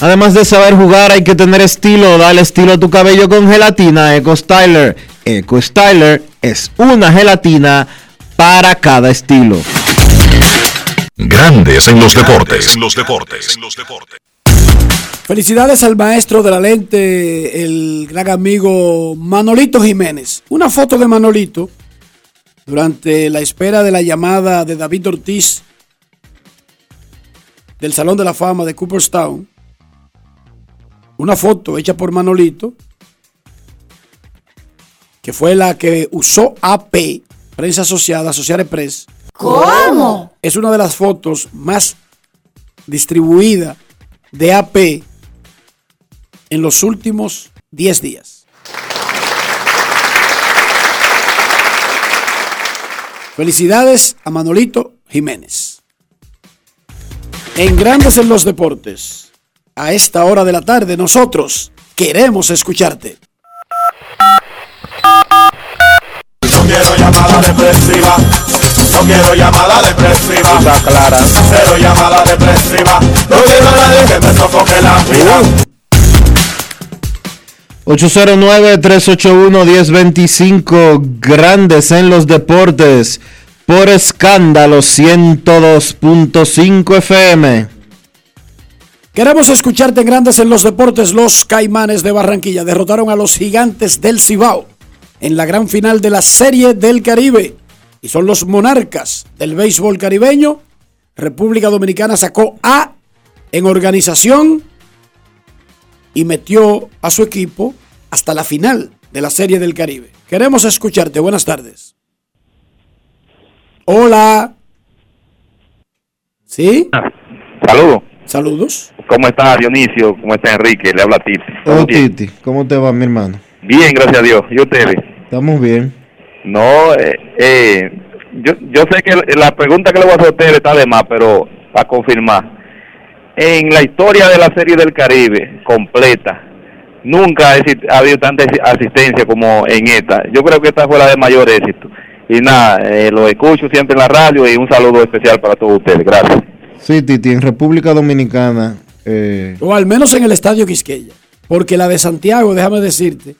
Además de saber jugar, hay que tener estilo. Dale estilo a tu cabello con gelatina Eco Styler. Eco Styler es una gelatina para cada estilo. Grandes en los deportes. En los deportes. Felicidades al maestro de la lente, el gran amigo Manolito Jiménez. Una foto de Manolito durante la espera de la llamada de David Ortiz del Salón de la Fama de Cooperstown. Una foto hecha por Manolito, que fue la que usó AP, Prensa Asociada, Associated Press. ¿Cómo? Es una de las fotos más distribuidas de AP en los últimos 10 días. Felicidades a Manolito Jiménez. En Grandes en los Deportes, a esta hora de la tarde, nosotros queremos escucharte. No quiero llamada depresiva. No quiero llamada depresiva. Está clara. Cero llamada depresiva. No quiero a nadie que me sofoque la vida. 809-381-1025, grandes en los deportes, por escándalo 102.5 FM. Queremos escucharte Grandes en los Deportes. Los Caimanes de Barranquilla derrotaron a los Gigantes del Cibao en la gran final de la Serie del Caribe. Y son los monarcas del béisbol caribeño. República Dominicana sacó A en organización y metió a su equipo hasta la final de la Serie del Caribe. Queremos escucharte. Buenas tardes. Hola. ¿Sí? Saludos. Saludos. ¿Cómo está Dionisio? ¿Cómo está Enrique? Le habla Titi. Oh, Titi, ¿cómo te va, mi hermano? Bien, gracias a Dios. ¿Y ustedes? Estamos bien. No, eh, eh, yo, yo sé que la pregunta que le voy a hacer a ustedes está de más, pero para confirmar. En la historia de la Serie del Caribe completa, nunca ha habido tanta asi- asistencia como en esta. Yo creo que esta fue la de mayor éxito. Y nada, eh, lo escucho siempre en la radio y un saludo especial para todos ustedes. Gracias. Sí, Titi, en República Dominicana, eh, O al menos en el Estadio Quisqueya. Porque la de Santiago, déjame decirte,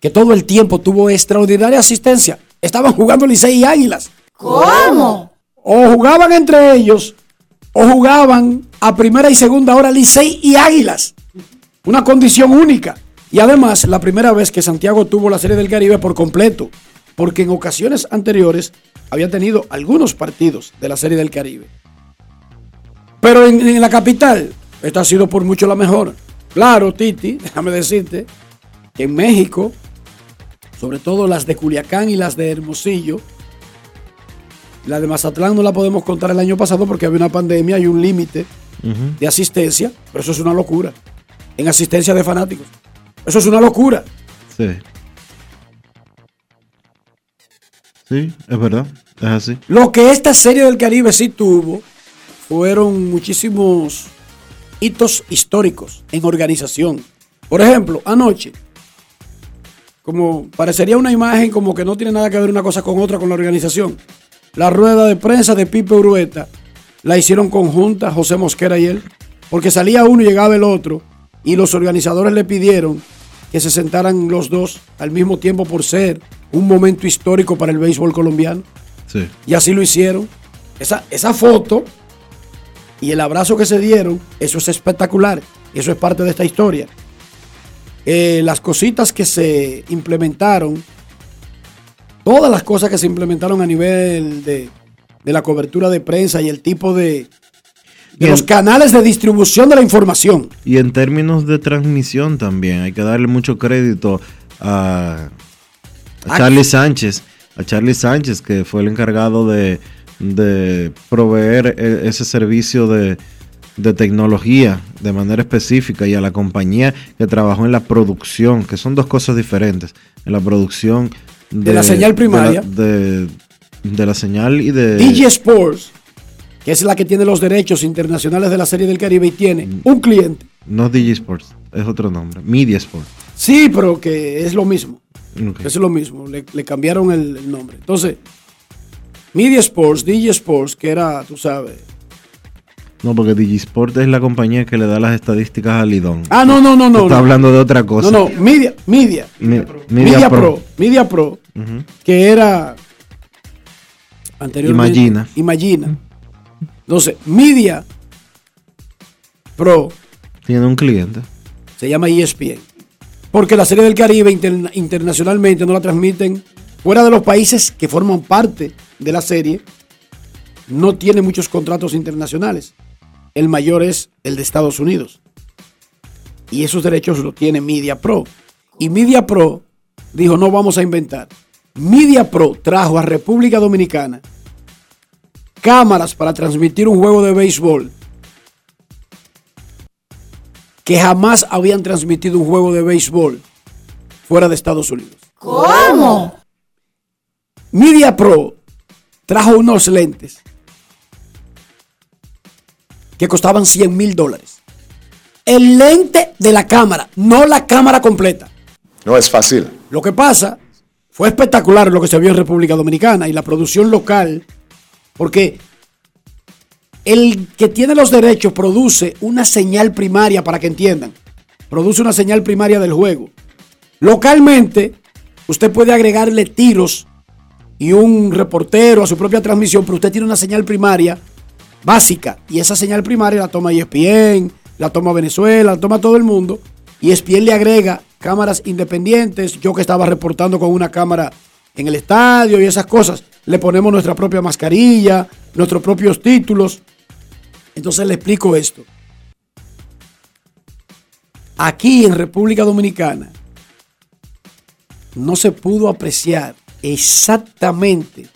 que todo el tiempo tuvo extraordinaria asistencia. Estaban jugando Licey y Águilas. ¿Cómo? O jugaban entre ellos, o jugaban a primera y segunda hora Licey y Águilas. Una condición única. Y además, la primera vez que Santiago tuvo la Serie del Caribe por completo. Porque en ocasiones anteriores había tenido algunos partidos de la Serie del Caribe. Pero en, en la capital, esta ha sido por mucho la mejor. Claro, Titi, déjame decirte que en México, sobre todo las de Culiacán y las de Hermosillo, la de Mazatlán no la podemos contar el año pasado porque había una pandemia y un límite de asistencia, pero eso es una locura. En asistencia de fanáticos. Eso es una locura. sí. Sí, es verdad, es así. Lo que esta serie del Caribe sí tuvo fueron muchísimos hitos históricos en organización. Por ejemplo, anoche, como parecería una imagen como que no tiene nada que ver una cosa con otra con la organización. La rueda de prensa de Pipe Urueta la hicieron conjunta José Mosquera y él, porque salía uno y llegaba el otro, y los organizadores le pidieron que se sentaran los dos al mismo tiempo por ser un momento histórico para el béisbol colombiano. Sí. Y así lo hicieron. Esa, esa foto y el abrazo que se dieron, eso es espectacular. Eso es parte de esta historia. Eh, las cositas que se implementaron, todas las cosas que se implementaron a nivel de, de la cobertura de prensa y el tipo de, de los canales de distribución de la información. Y en términos de transmisión también, hay que darle mucho crédito a, a. Charlie Sánchez, a Charlie Sánchez, que fue el encargado de, de proveer e- ese servicio de, de tecnología de manera específica y a la compañía que trabajó en la producción, que son dos cosas diferentes, en la producción De la señal primaria. De, de la señal y de... DJ Sports, que es la que tiene los derechos internacionales de la Serie del Caribe y tiene un cliente. No DJ Sports, es otro nombre, Media Sports. Sí, pero que es lo mismo. Ok. Es lo mismo, le, le cambiaron el, el nombre. Entonces, Media Sports, DJ Sports, que era, tú sabes. No, porque Digisport es la compañía que le da las estadísticas a Lidón. Ah, no, no, no, no. Está no. hablando de otra cosa. No, no, Media, Media. Mi- Media, Pro. Media Pro, que era anteriormente. Imagina. Imagina. Entonces, Media Pro Tiene un cliente. se llama ESPN. Porque la Serie del Caribe interna- internacionalmente no la transmiten fuera de los países que forman parte de la serie. No tiene muchos contratos internacionales. El mayor es el de Estados Unidos. Y esos derechos los tiene Media Pro. Y Media Pro dijo, no vamos a inventar. Media Pro trajo a República Dominicana cámaras para transmitir un juego de béisbol que jamás habían transmitido un juego de béisbol fuera de Estados Unidos. ¿Cómo? Media Pro trajo unos lentes que costaban 100 mil dólares. El lente de la cámara, no la cámara completa. No es fácil. Lo que pasa fue espectacular lo que se vio en República Dominicana y la producción local, porque el que tiene los derechos produce una señal primaria para que entiendan. Produce una señal primaria del juego. Localmente, usted puede agregarle tiros y un reportero a su propia transmisión, pero usted tiene una señal primaria básica y esa señal primaria la toma ESPN, la toma Venezuela, la toma todo el mundo y ESPN le agrega cámaras independientes, yo que estaba reportando con una cámara en el estadio y esas cosas, le ponemos nuestra propia mascarilla, nuestros propios títulos. Entonces le explico esto. Aquí en República Dominicana no se pudo apreciar exactamente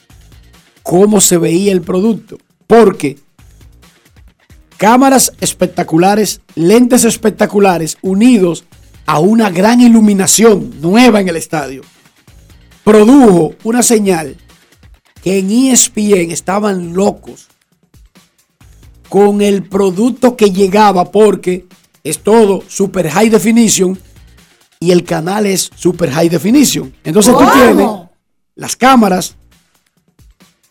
cómo se veía el producto, porque cámaras espectaculares, lentes espectaculares unidos a una gran iluminación nueva en el estadio, produjo una señal que en ESPN estaban locos con el producto que llegaba porque es todo super high definition y el canal es super high definition. Entonces tú tienes las cámaras,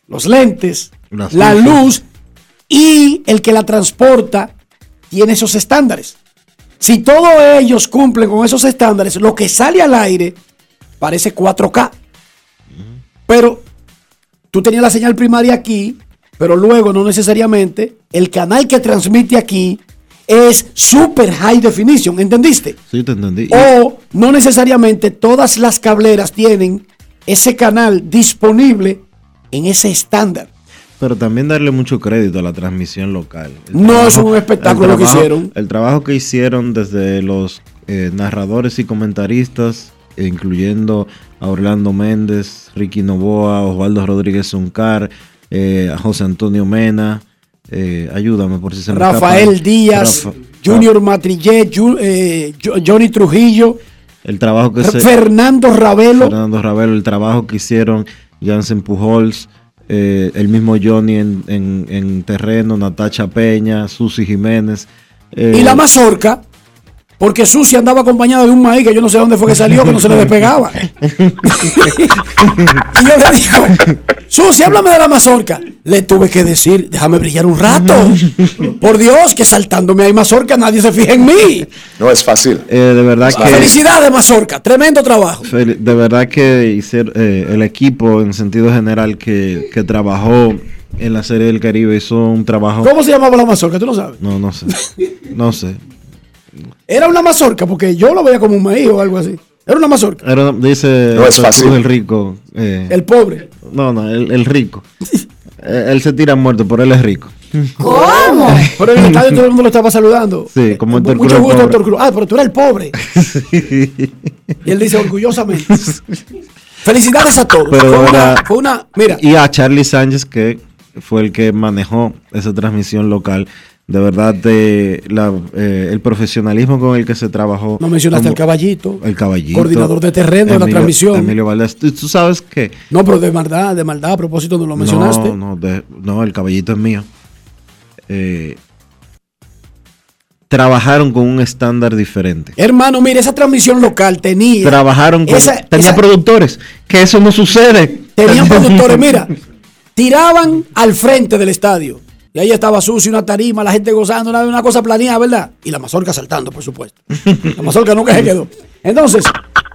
los lentes, Las la luces. luz y el que la transporta tiene esos estándares. Si todos ellos cumplen con esos estándares, lo que sale al aire parece 4K. Pero tú tenías la señal primaria aquí, pero luego no necesariamente el canal que transmite aquí es super high definition, ¿entendiste? Sí, te entendí. O no necesariamente todas las cableras tienen ese canal disponible en ese estándar. Pero también darle mucho crédito a la transmisión local. El No es un espectáculo lo que trabajo- hicieron. El trabajo que hicieron desde los eh, narradores y comentaristas, eh, incluyendo a Orlando Méndez, Ricky Novoa, Osvaldo Rodríguez Zuncar, eh, a José Antonio Mena. eh, ayúdame por si se me Rafael escapa. Díaz, Rafa- Junior Matrillé, Ju- eh, Jo- Johnny Trujillo, el trabajo que se Fernando Ravelo. Fernando Ravelo, el trabajo que hicieron Jansen Pujols, eh, el mismo Johnny en, en- en terreno, Natacha Peña, Susi Jiménez. Y la mazorca, porque Susi andaba acompañada de un maíz que yo no sé dónde fue que salió, que no se le despegaba. y yo le digo, Susi, háblame de la mazorca. Le tuve que decir, déjame brillar un rato. Por Dios, que saltándome hay mazorca, nadie se fija en mí. No es fácil. eh, de verdad que Felicidades, mazorca, tremendo trabajo. de verdad que hicieron, eh, el equipo en sentido general que, que trabajó en la serie del Caribe hizo un trabajo. ¿Cómo se llamaba la mazorca? ¿Tú lo sabes? No, no sé. No sé. Era una mazorca, porque yo lo veía como un maíz o algo así. Era una mazorca. Era- dice No es fácil. el rico. eh, El pobre. no, no, el, el rico. Eh, él se tira muerto, pero él es rico. ¿Cómo? Pero en el estadio todo el mundo lo estaba saludando. Sí, como Héctor Mucho Cruz, gusto. Héctor Cruz. Ah, pero tú eres el pobre. Y él dice orgullosamente. Felicidades a todos. Pero fue, una, fue una- mira, Y a Charlie Sánchez, que fue el que manejó esa transmisión local. De verdad, de la, eh, el profesionalismo con el que se trabajó. no mencionaste al caballito. El caballito. Coordinador de terreno de la transmisión. Emilio Valdés. Tú, tú sabes que. No, pero de maldad, de maldad, a propósito, no lo mencionaste. No, no, de- no, el caballito es mío. Eh, trabajaron con un estándar diferente. Hermano, mire, esa transmisión local tenía. Trabajaron con. esa- tenía esa- productores. Que eso no sucede. Tenían productores, mira. tiraban al frente del estadio. Y ahí estaba sucio, una tarima, la gente gozando, una, una cosa planeada, ¿verdad? Y la mazorca saltando, por supuesto. La mazorca nunca se quedó. Entonces,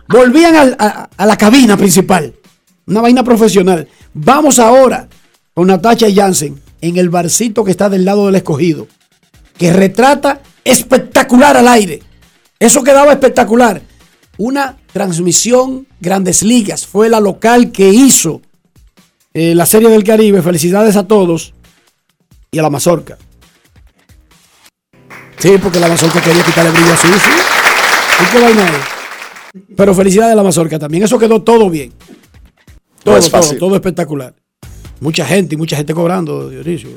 volvían al- a, la cabina principal. Una vaina profesional. Vamos ahora con Natacha Jansen en el barcito que está del lado del escogido. Que retrata espectacular al aire. Eso quedaba espectacular. Una transmisión Grandes Ligas. Fue la local que hizo eh, la Serie del Caribe. Felicidades a todos. Y a la Mazorca. Sí, porque la Mazorca quería quitarle brillo a su ¿sí? ¿Y qué vaina es? Pero felicidades a la Mazorca también. Eso quedó todo bien. Todo, es todo, fácil. todo espectacular. Mucha gente y mucha gente cobrando, Dionisio.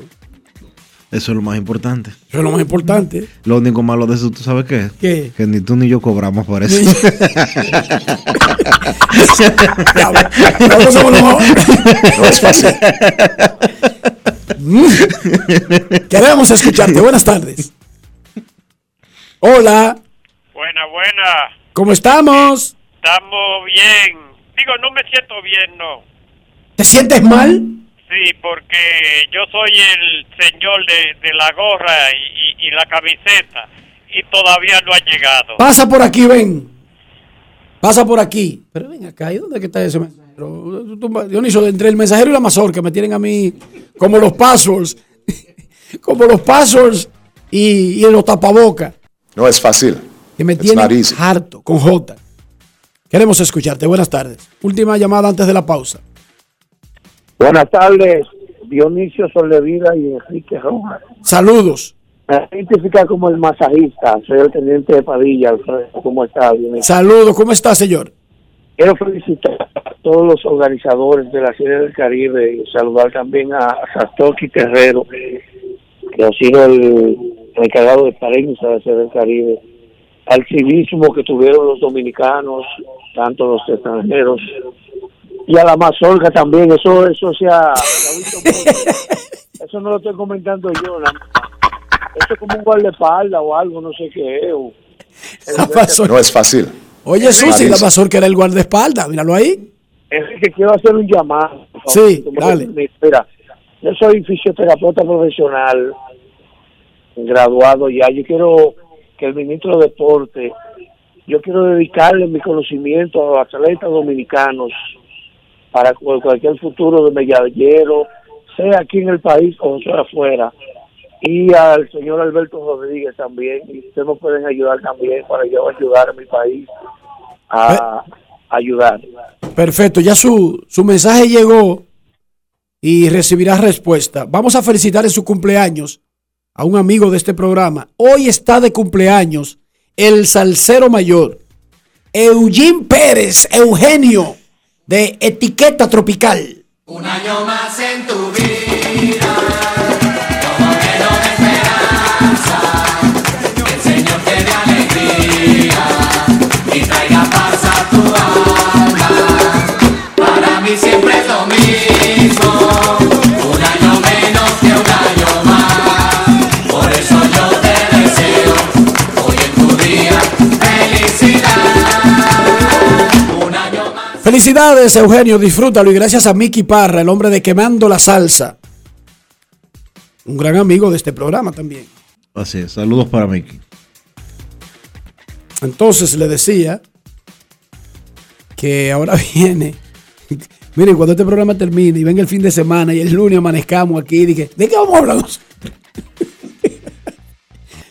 Eso es lo más importante. Eso es lo más importante. Lo único malo de eso, ¿tú sabes qué? ¿Qué? Que ni tú ni yo cobramos por eso. No es fácil. Mm. Queremos escucharte. Buenas tardes. Hola, Buena, buena. ¿cómo estamos? Estamos bien. Digo, no me siento bien, no. ¿Te sientes mal? Sí, porque yo soy el señor de, de la gorra y, y- y la camiseta y todavía no ha llegado. Pasa por aquí, ven. Pasa por aquí. Pero ven acá, ¿y dónde que está ese mensajero? Dionisio, entre el mensajero y la mazorca me tienen a mí como los passwords. como los passwords y, y los tapabocas. No es fácil. Que me It's tienen harto con J. Queremos escucharte. Buenas tardes. Última llamada antes de la pausa. Buenas tardes, Dionisio Soldevila y Enrique Rojas. Saludos. Me identifica como el masajista, soy el teniente de Padilla, Alfredo. ¿Cómo está, Dionisio? Saludos. ¿Cómo está, señor? Quiero felicitar a todos los organizadores de la Serie del Caribe y saludar también a Sastoki Terrero, que ha sido el, el encargado de prensa de la Serie del Caribe, al civismo que tuvieron los dominicanos, tanto los extranjeros, y a la mazorca también, eso eso se ha, se ha visto mucho. Eso no lo estoy comentando yo. Eso es como un guardaespaldas o algo, no sé qué es. o- No es fácil. Oye, It's not Susi, la easy. mazorca era el guardaespaldas. Míralo ahí. Enrique, quiero hacer un llamado. favor, Sí, dale. Mira, yo soy fisioterapeuta profesional, graduado ya. Yo quiero que el ministro de Deporte, yo quiero dedicarle mi conocimiento a los atletas dominicanos para cu- cualquier futuro de medallero, sea aquí en el país o sea afuera. Y al señor Alberto Rodríguez también. Y ustedes me pueden ayudar también para yo ayudar a mi país a ayudar. Perfecto, ya su, su mensaje llegó y recibirá respuesta. Vamos a felicitar en su cumpleaños a un amigo de este programa. Hoy está de cumpleaños el salsero mayor, Eugene Pérez, Eugenio, de Etiqueta Tropical. Un año más en tu vida, como de esperanza, que el Señor te dé alegría y traiga paz a tu alma. Para mí siempre es lo mismo, un año menos que un año más. Por eso yo te deseo hoy en tu día felicidad. Felicidades, Eugenio, disfrútalo y gracias a Mickey Parra, el hombre de Quemando la Salsa. Un gran amigo de este programa también. Así es. Saludos para Mickey. Entonces le decía que ahora viene. Miren, cuando este programa termine y venga el fin de semana y el lunes amanezcamos aquí, dije, ¿de qué vamos a hablar?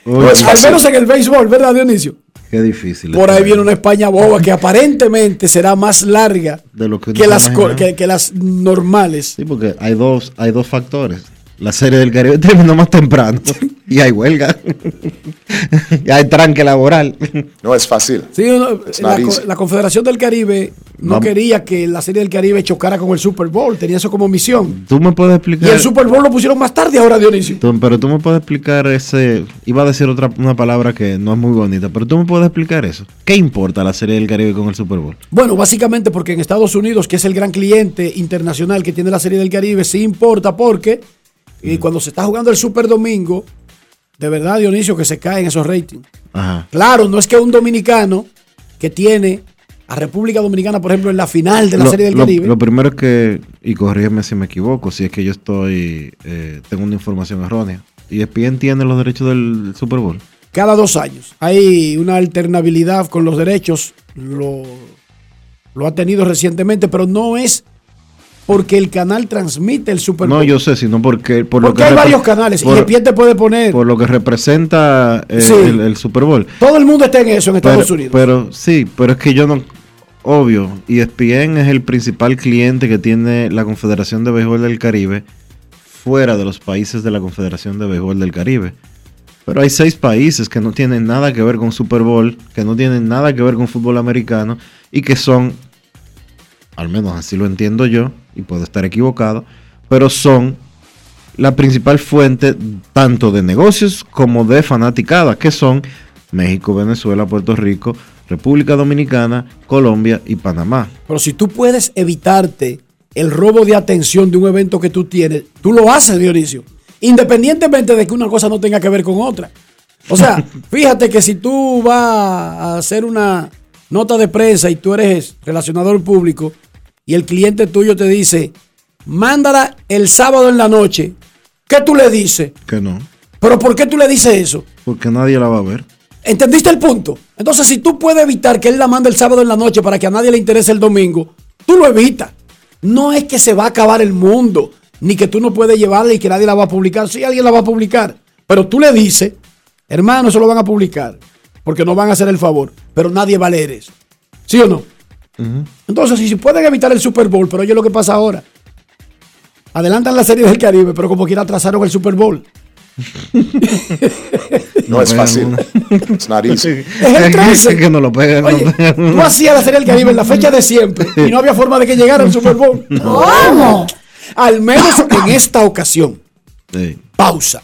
Al menos en el béisbol, ¿verdad, Dionisio? Qué difícil. Por ahí viene una España boba que aparentemente será más larga de lo las, que, que las normales. Sí, porque hay dos, hay dos factores. La serie del Caribe terminó más temprano y hay huelga. y hay tranque laboral. No es fácil. Sí, It's la, la Confederación del Caribe no quería que la Serie del Caribe chocara con el Super Bowl, tenía eso como misión. Tú me puedes Y explicar. el Super Bowl lo pusieron más tarde ahora, Dionisio. Tú- pero tú me puedes explicar ese. Iba a decir otra una palabra que no es muy bonita, pero tú me puedes explicar eso. ¿Qué importa la serie del Caribe con el Super Bowl? Bueno, básicamente porque en Estados Unidos, que es el gran cliente internacional que tiene la Serie del Caribe, sí importa porque y cuando se está jugando el Super Domingo, de verdad, Dionisio, que se caen esos ratings. Ajá. Claro, no es que un dominicano que tiene a República Dominicana, por ejemplo, en la final de la Lo- Serie del lo- Caribe. Lo primero es que, y corrígeme si me equivoco, si es que yo estoy, eh, tengo una información errónea. ¿Y ESPN tiene los derechos del Super Bowl? cada dos años. Hay una alternabilidad con los derechos, lo, lo ha tenido recientemente, pero no es porque el canal transmite el Super Bowl. No, yo sé, sino porque... Por lo porque que hay varios canales y por- ESPN te puede poner. Por lo que representa eh, Sí. el, el Super Bowl. todo el mundo está en eso en Estados pero, Unidos. Pero sí, pero es que yo no... Obvio, ESPN es el principal cliente que tiene la Confederación de Béisbol del Caribe fuera de los países de la Confederación de Béisbol del Caribe. Pero hay seis países que no tienen nada que ver con Super Bowl, que no tienen nada que ver con fútbol americano y que son, al menos así lo entiendo yo, y puedo estar equivocado, pero son la principal fuente tanto de negocios como de fanaticada, que son México, Venezuela, Puerto Rico, República Dominicana, Colombia y Panamá. Pero si tú puedes evitarte el robo de atención de un evento que tú tienes, tú lo haces, Dionisio. Independientemente de que una cosa no tenga que ver con otra. O sea, fíjate que si tú vas a hacer una nota de prensa y tú eres relacionador público y el cliente tuyo te dice, mándala el sábado en la noche, ¿qué tú le dices? Que no, ¿Pero por qué tú le dices eso? porque nadie la va a ver. ¿Entendiste el punto? Entonces, si tú puedes evitar que él la mande el sábado en la noche para que a nadie le interese el domingo, tú lo evitas. No es que se va a acabar el mundo, ni que tú no puedes llevarla y que nadie la va a publicar. Sí, alguien la va a publicar. Pero tú le dices, hermano, eso lo van a publicar, porque no van a hacer el favor, pero nadie va a leer eso. ¿Sí o no? Entonces, si se pueden evitar el Super Bowl, pero oye lo que pasa ahora. Adelantan la serie del Caribe, pero como quiera atrasaron el Super Bowl. No es fácil. It's not easy. Es el 13. que no lo pegan. Oye, tú hacías la serie del Caribe en la fecha de siempre y no había forma de que llegara el Super Bowl. ¿Cómo? Al menos en esta ocasión. Sí. Pausa.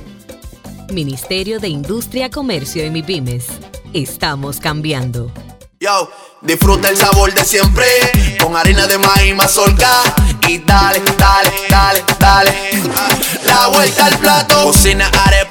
Ministerio de Industria, Comercio y MIPIMES. Estamos cambiando. Yo, disfruta el sabor de siempre con harina de maíz mazorca y dale, dale, dale, dale. La vuelta al plato, cocina arepa,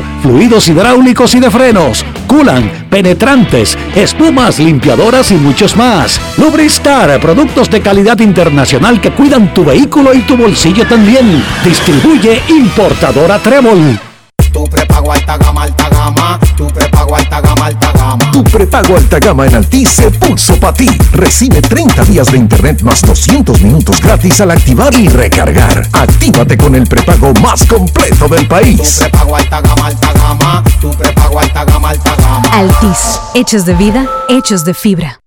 fluidos hidráulicos y de frenos, culan, penetrantes, espumas, limpiadoras y muchos más. Lubristar, productos de calidad internacional que cuidan tu vehículo y tu bolsillo también. Distribuye importadora Trébol. Tu prepago alta gama, alta gama. Tu prepago alta gama. Tu prepago alta gama en Altis se puso para ti. Recibe 30 días de internet más 200 minutos gratis al activar y recargar. Actívate con el prepago más completo del país. Tu prepago alta gama, alta gama. Tu prepago alta gama, alta gama. Altis, hechos de vida, hechos de fibra.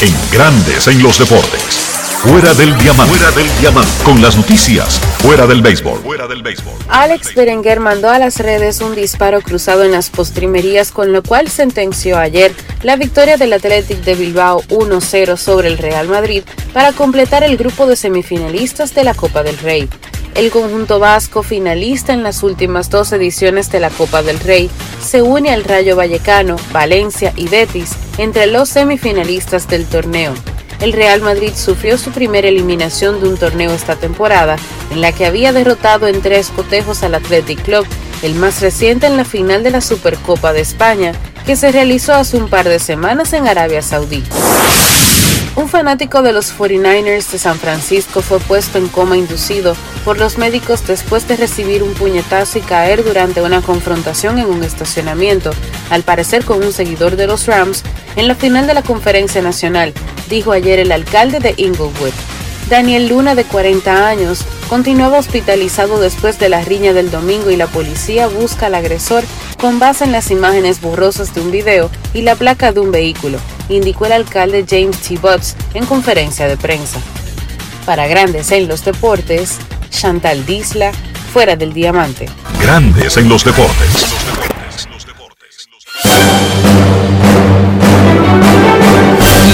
En Grandes en los deportes. Fuera del diamante. Fuera del diamante. Con las noticias. Fuera del béisbol. Fuera del béisbol. Alex Berenguer mandó a las redes un disparo cruzado en las postrimerías con lo cual sentenció ayer la victoria del Athletic de Bilbao 1-0 sobre el Real Madrid para completar el grupo de semifinalistas de la Copa del Rey. El conjunto vasco, finalista en las últimas dos ediciones de la Copa del Rey, se une al Rayo Vallecano, Valencia y Betis entre los semifinalistas del torneo. El Real Madrid sufrió su primera eliminación de un torneo esta temporada, en la que había derrotado en tres cotejos al Athletic Club, el más reciente en la final de la Supercopa de España, que se realizó hace un par de semanas en Arabia Saudí. Un fanático de los 49ers de San Francisco fue puesto en coma inducido por los médicos después de recibir un puñetazo y caer durante una confrontación en un estacionamiento, al parecer con un seguidor de los Rams, en la final de la conferencia nacional, dijo ayer el alcalde de Inglewood. Daniel Luna, de 40 años, continuaba hospitalizado después de la riña del domingo y la policía busca al agresor con base en las imágenes borrosas de un video y la placa de un vehículo, indicó el alcalde James T. Butts en conferencia de prensa. Para Grandes en los Deportes, Chantal Disla, fuera del diamante. Grandes en los deportes.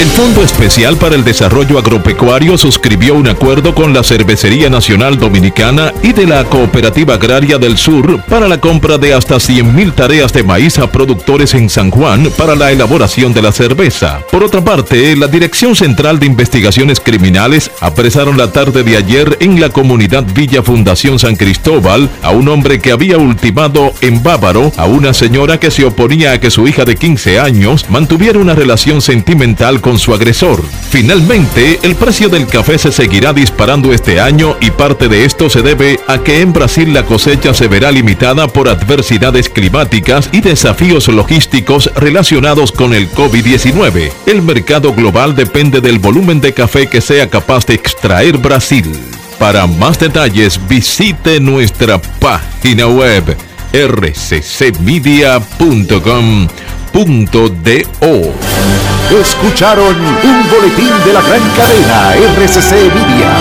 El Fondo Especial para el Desarrollo Agropecuario suscribió un acuerdo con la Cervecería Nacional Dominicana y de la Cooperativa Agraria del Sur para la compra de hasta 100.000 tareas de maíz a productores en San Juan para la elaboración de la cerveza. Por otra parte, la Dirección Central de Investigaciones Criminales apresaron la tarde de ayer en la comunidad Villa Fundación San Cristóbal a un hombre que había ultimado en Bávaro a una señora que se oponía a que su hija de 15 años mantuviera una relación sentimental con su agresor. Finalmente, el precio del café se seguirá disparando este año y parte de esto se debe a que en Brasil la cosecha se verá limitada por adversidades climáticas y desafíos logísticos relacionados con el COVID-19. El mercado global depende del volumen de café que sea capaz de extraer Brasil. Para más detalles visite nuestra página web rccmedia.com.do. Escucharon un boletín de la gran cadena RCC Media.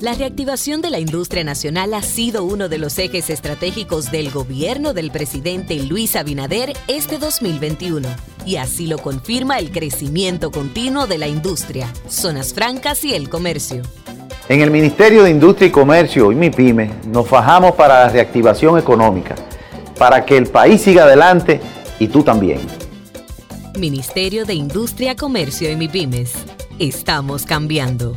La reactivación de la industria nacional ha sido uno de los ejes estratégicos del gobierno del presidente Luis Abinader este 2021. Y así lo confirma el crecimiento continuo de la industria, zonas francas y el comercio. En el Ministerio de Industria y Comercio y MIPYME nos fajamos para la reactivación económica, para que el país siga adelante y tú también. Ministerio de Industria, Comercio y MIPIMES. Estamos cambiando.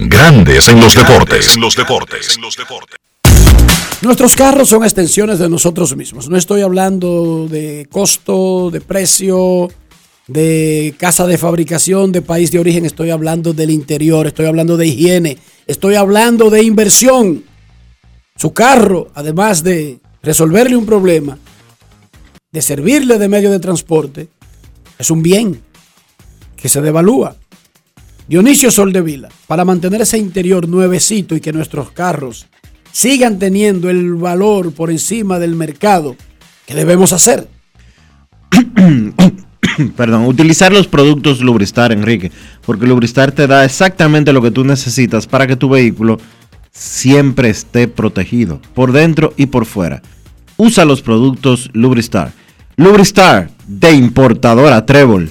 Grandes en los deportes. En los deportes. Nuestros carros son extensiones de nosotros mismos. No estoy hablando de costo, de precio, de casa de fabricación, de país de origen. Estoy hablando del interior, estoy hablando de higiene, estoy hablando de inversión. Su carro, además de resolverle un problema, de servirle de medio de transporte, es un bien que se devalúa. Dionisio Soldevila, para mantener ese interior nuevecito y que nuestros carros sigan teniendo el valor por encima del mercado, ¿qué debemos hacer? Perdón, utilizar los productos Lubristar, Enrique, porque Lubristar te da exactamente lo que tú necesitas para que tu vehículo siempre esté protegido, por dentro y por fuera. Usa los productos Lubristar. Lubristar, de importadora Trébol.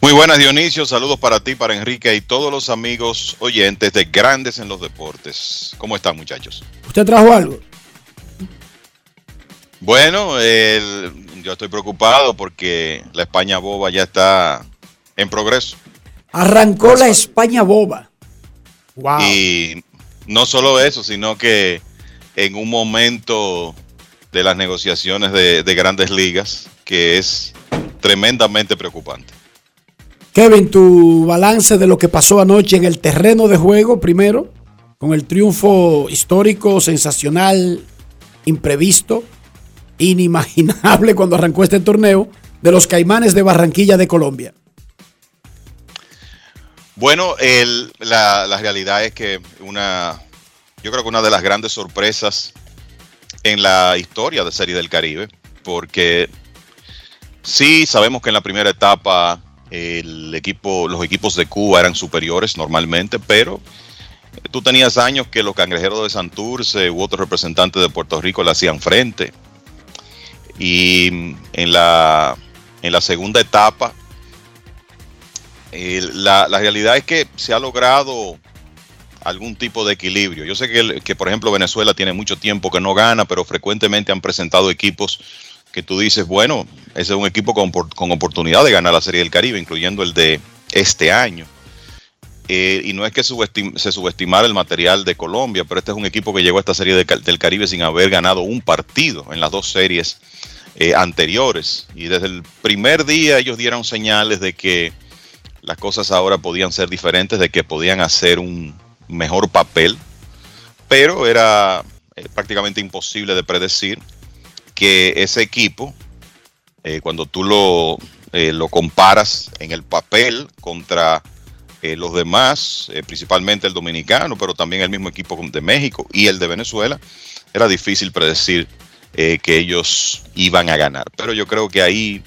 Muy buenas Dionisio, saludos para ti, para Enrique y todos los amigos oyentes de Grandes en los Deportes. ¿Cómo están muchachos? ¿Usted trajo algo? Bueno, el- yo estoy preocupado porque la España boba ya está en progreso. Arrancó la España boba. Wow. Y no solo eso, sino que en un momento de las negociaciones de, de grandes ligas que es tremendamente preocupante. Kevin, tu balance de lo que pasó anoche en el terreno de juego, primero, con el triunfo histórico, sensacional, imprevisto, inimaginable cuando arrancó este torneo, de los Caimanes de Barranquilla de Colombia. Bueno, la, la realidad es que una, yo creo que una de las grandes sorpresas en la historia de Serie del Caribe, porque sí sabemos que en la primera etapa el equipo, los equipos de Cuba eran superiores normalmente, pero tú tenías años que los cangrejeros de Santurce u otros representantes de Puerto Rico le hacían frente. Y en la, en la segunda etapa, eh, la, la realidad es que se ha logrado algún tipo de equilibrio. Yo sé que, que, por ejemplo, Venezuela tiene mucho tiempo que no gana, pero frecuentemente han presentado equipos tú dices, bueno, ese es un equipo con, por- con oportunidad de ganar la Serie del Caribe, incluyendo el de este año. Eh, y no es que se subestimara el material de Colombia, pero este es un equipo que llegó a esta Serie del Caribe sin haber ganado un partido en las dos series eh, anteriores. Y desde el primer día ellos dieron señales de que las cosas ahora podían ser diferentes, de que podían hacer un mejor papel, pero era eh, prácticamente imposible de predecir que ese equipo, eh, cuando tú lo, eh, lo comparas en el papel contra eh, los demás, principalmente el dominicano, pero también el mismo equipo de México y el de Venezuela, era difícil predecir que ellos iban a ganar. Pero yo creo que ahí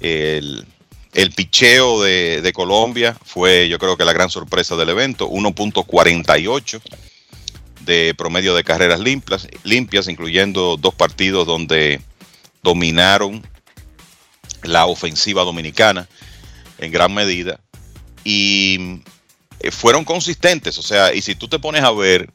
el, el picheo de Colombia fue, yo creo que la gran sorpresa del evento, 1.48 de promedio de carreras limpias, limpias, incluyendo dos partidos donde dominaron la ofensiva dominicana en gran medida. Y eh, fueron consistentes, o sea, y si tú te pones a ver,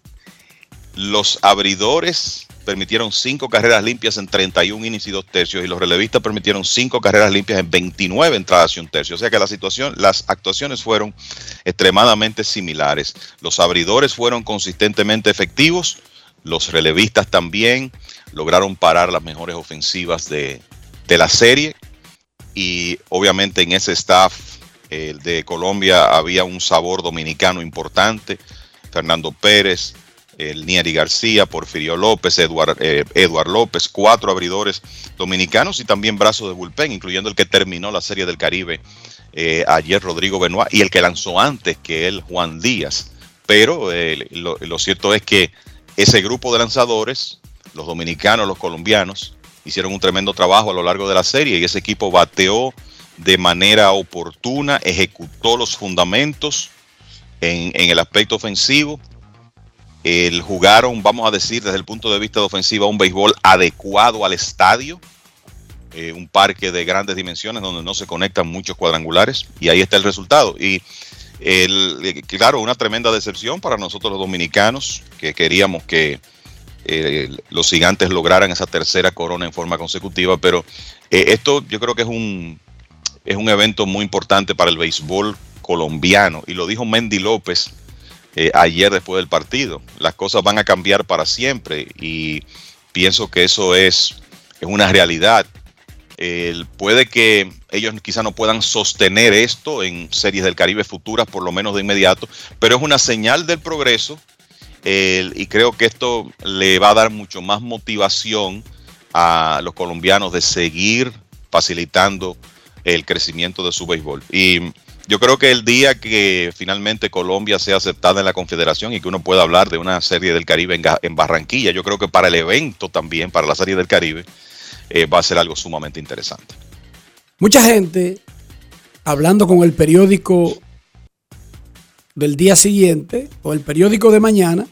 los abridores permitieron cinco carreras limpias en 31 innings y dos tercios y los relevistas permitieron cinco carreras limpias en 29 entradas y un tercio. O sea que la situación, las actuaciones fueron extremadamente similares. Los abridores fueron consistentemente efectivos, los relevistas también lograron parar las mejores ofensivas de, de la serie y obviamente en ese staff eh, de Colombia había un sabor dominicano importante. Fernando Pérez, el Nieri García, Porfirio López, eh, Eduard López, cuatro abridores dominicanos y también brazos de bullpen, incluyendo el que terminó la Serie del Caribe eh, ayer, Rodrigo Benoit, y el que lanzó antes que él, Juan Díaz. Pero eh, lo, cierto es que ese grupo de lanzadores, los dominicanos, los colombianos, hicieron un tremendo trabajo a lo largo de la serie y ese equipo bateó de manera oportuna, ejecutó los fundamentos en, en el aspecto ofensivo. El jugaron, vamos a decir, desde el punto de vista de ofensiva, un béisbol adecuado al estadio. eh, un parque de grandes dimensiones donde no se conectan muchos cuadrangulares y ahí está el resultado. Y eh, claro, una tremenda decepción para nosotros los dominicanos que queríamos que eh, los gigantes lograran esa tercera corona en forma consecutiva, pero esto yo creo que es un, es un evento muy importante para el béisbol colombiano y lo dijo Mendy López eh, ayer después del partido. Las cosas van a cambiar para siempre y pienso que eso es, es una realidad. Puede que ellos quizá no puedan sostener esto en series del Caribe futuras, por lo menos de inmediato, pero es una señal del progreso y creo que esto le va a dar mucho más motivación a los colombianos de seguir facilitando el crecimiento de su béisbol. Y yo creo que el día que finalmente Colombia sea aceptada en la Confederación y que uno pueda hablar de una serie del Caribe en, Barranquilla, yo creo que para el evento también, para la serie del Caribe, eh, va a ser algo sumamente interesante. Mucha gente, hablando con el periódico del día siguiente, o el periódico de mañana,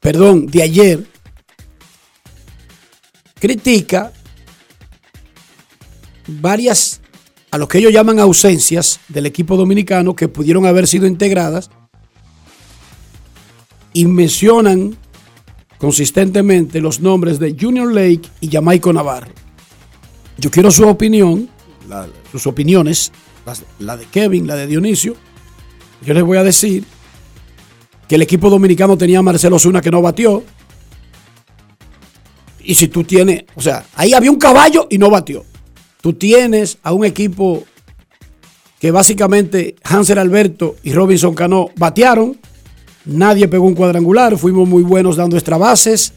perdón, de ayer, critica varias, a lo que ellos llaman ausencias del equipo dominicano que pudieron haber sido integradas y mencionan consistentemente los nombres de Junior Lake y Jamaico Navarro. Yo quiero su opinión, sus opiniones, la de Kevin, la de Dionisio. Yo les voy a decir que el equipo dominicano tenía a Marcelo Zuna que no batió. Y si tú tienes, o sea, ahí había un caballo y no batió. Tú tienes a un equipo que básicamente Hansel Alberto y Robinson Cano batearon. Nadie pegó un cuadrangular, fuimos muy buenos dando extra bases,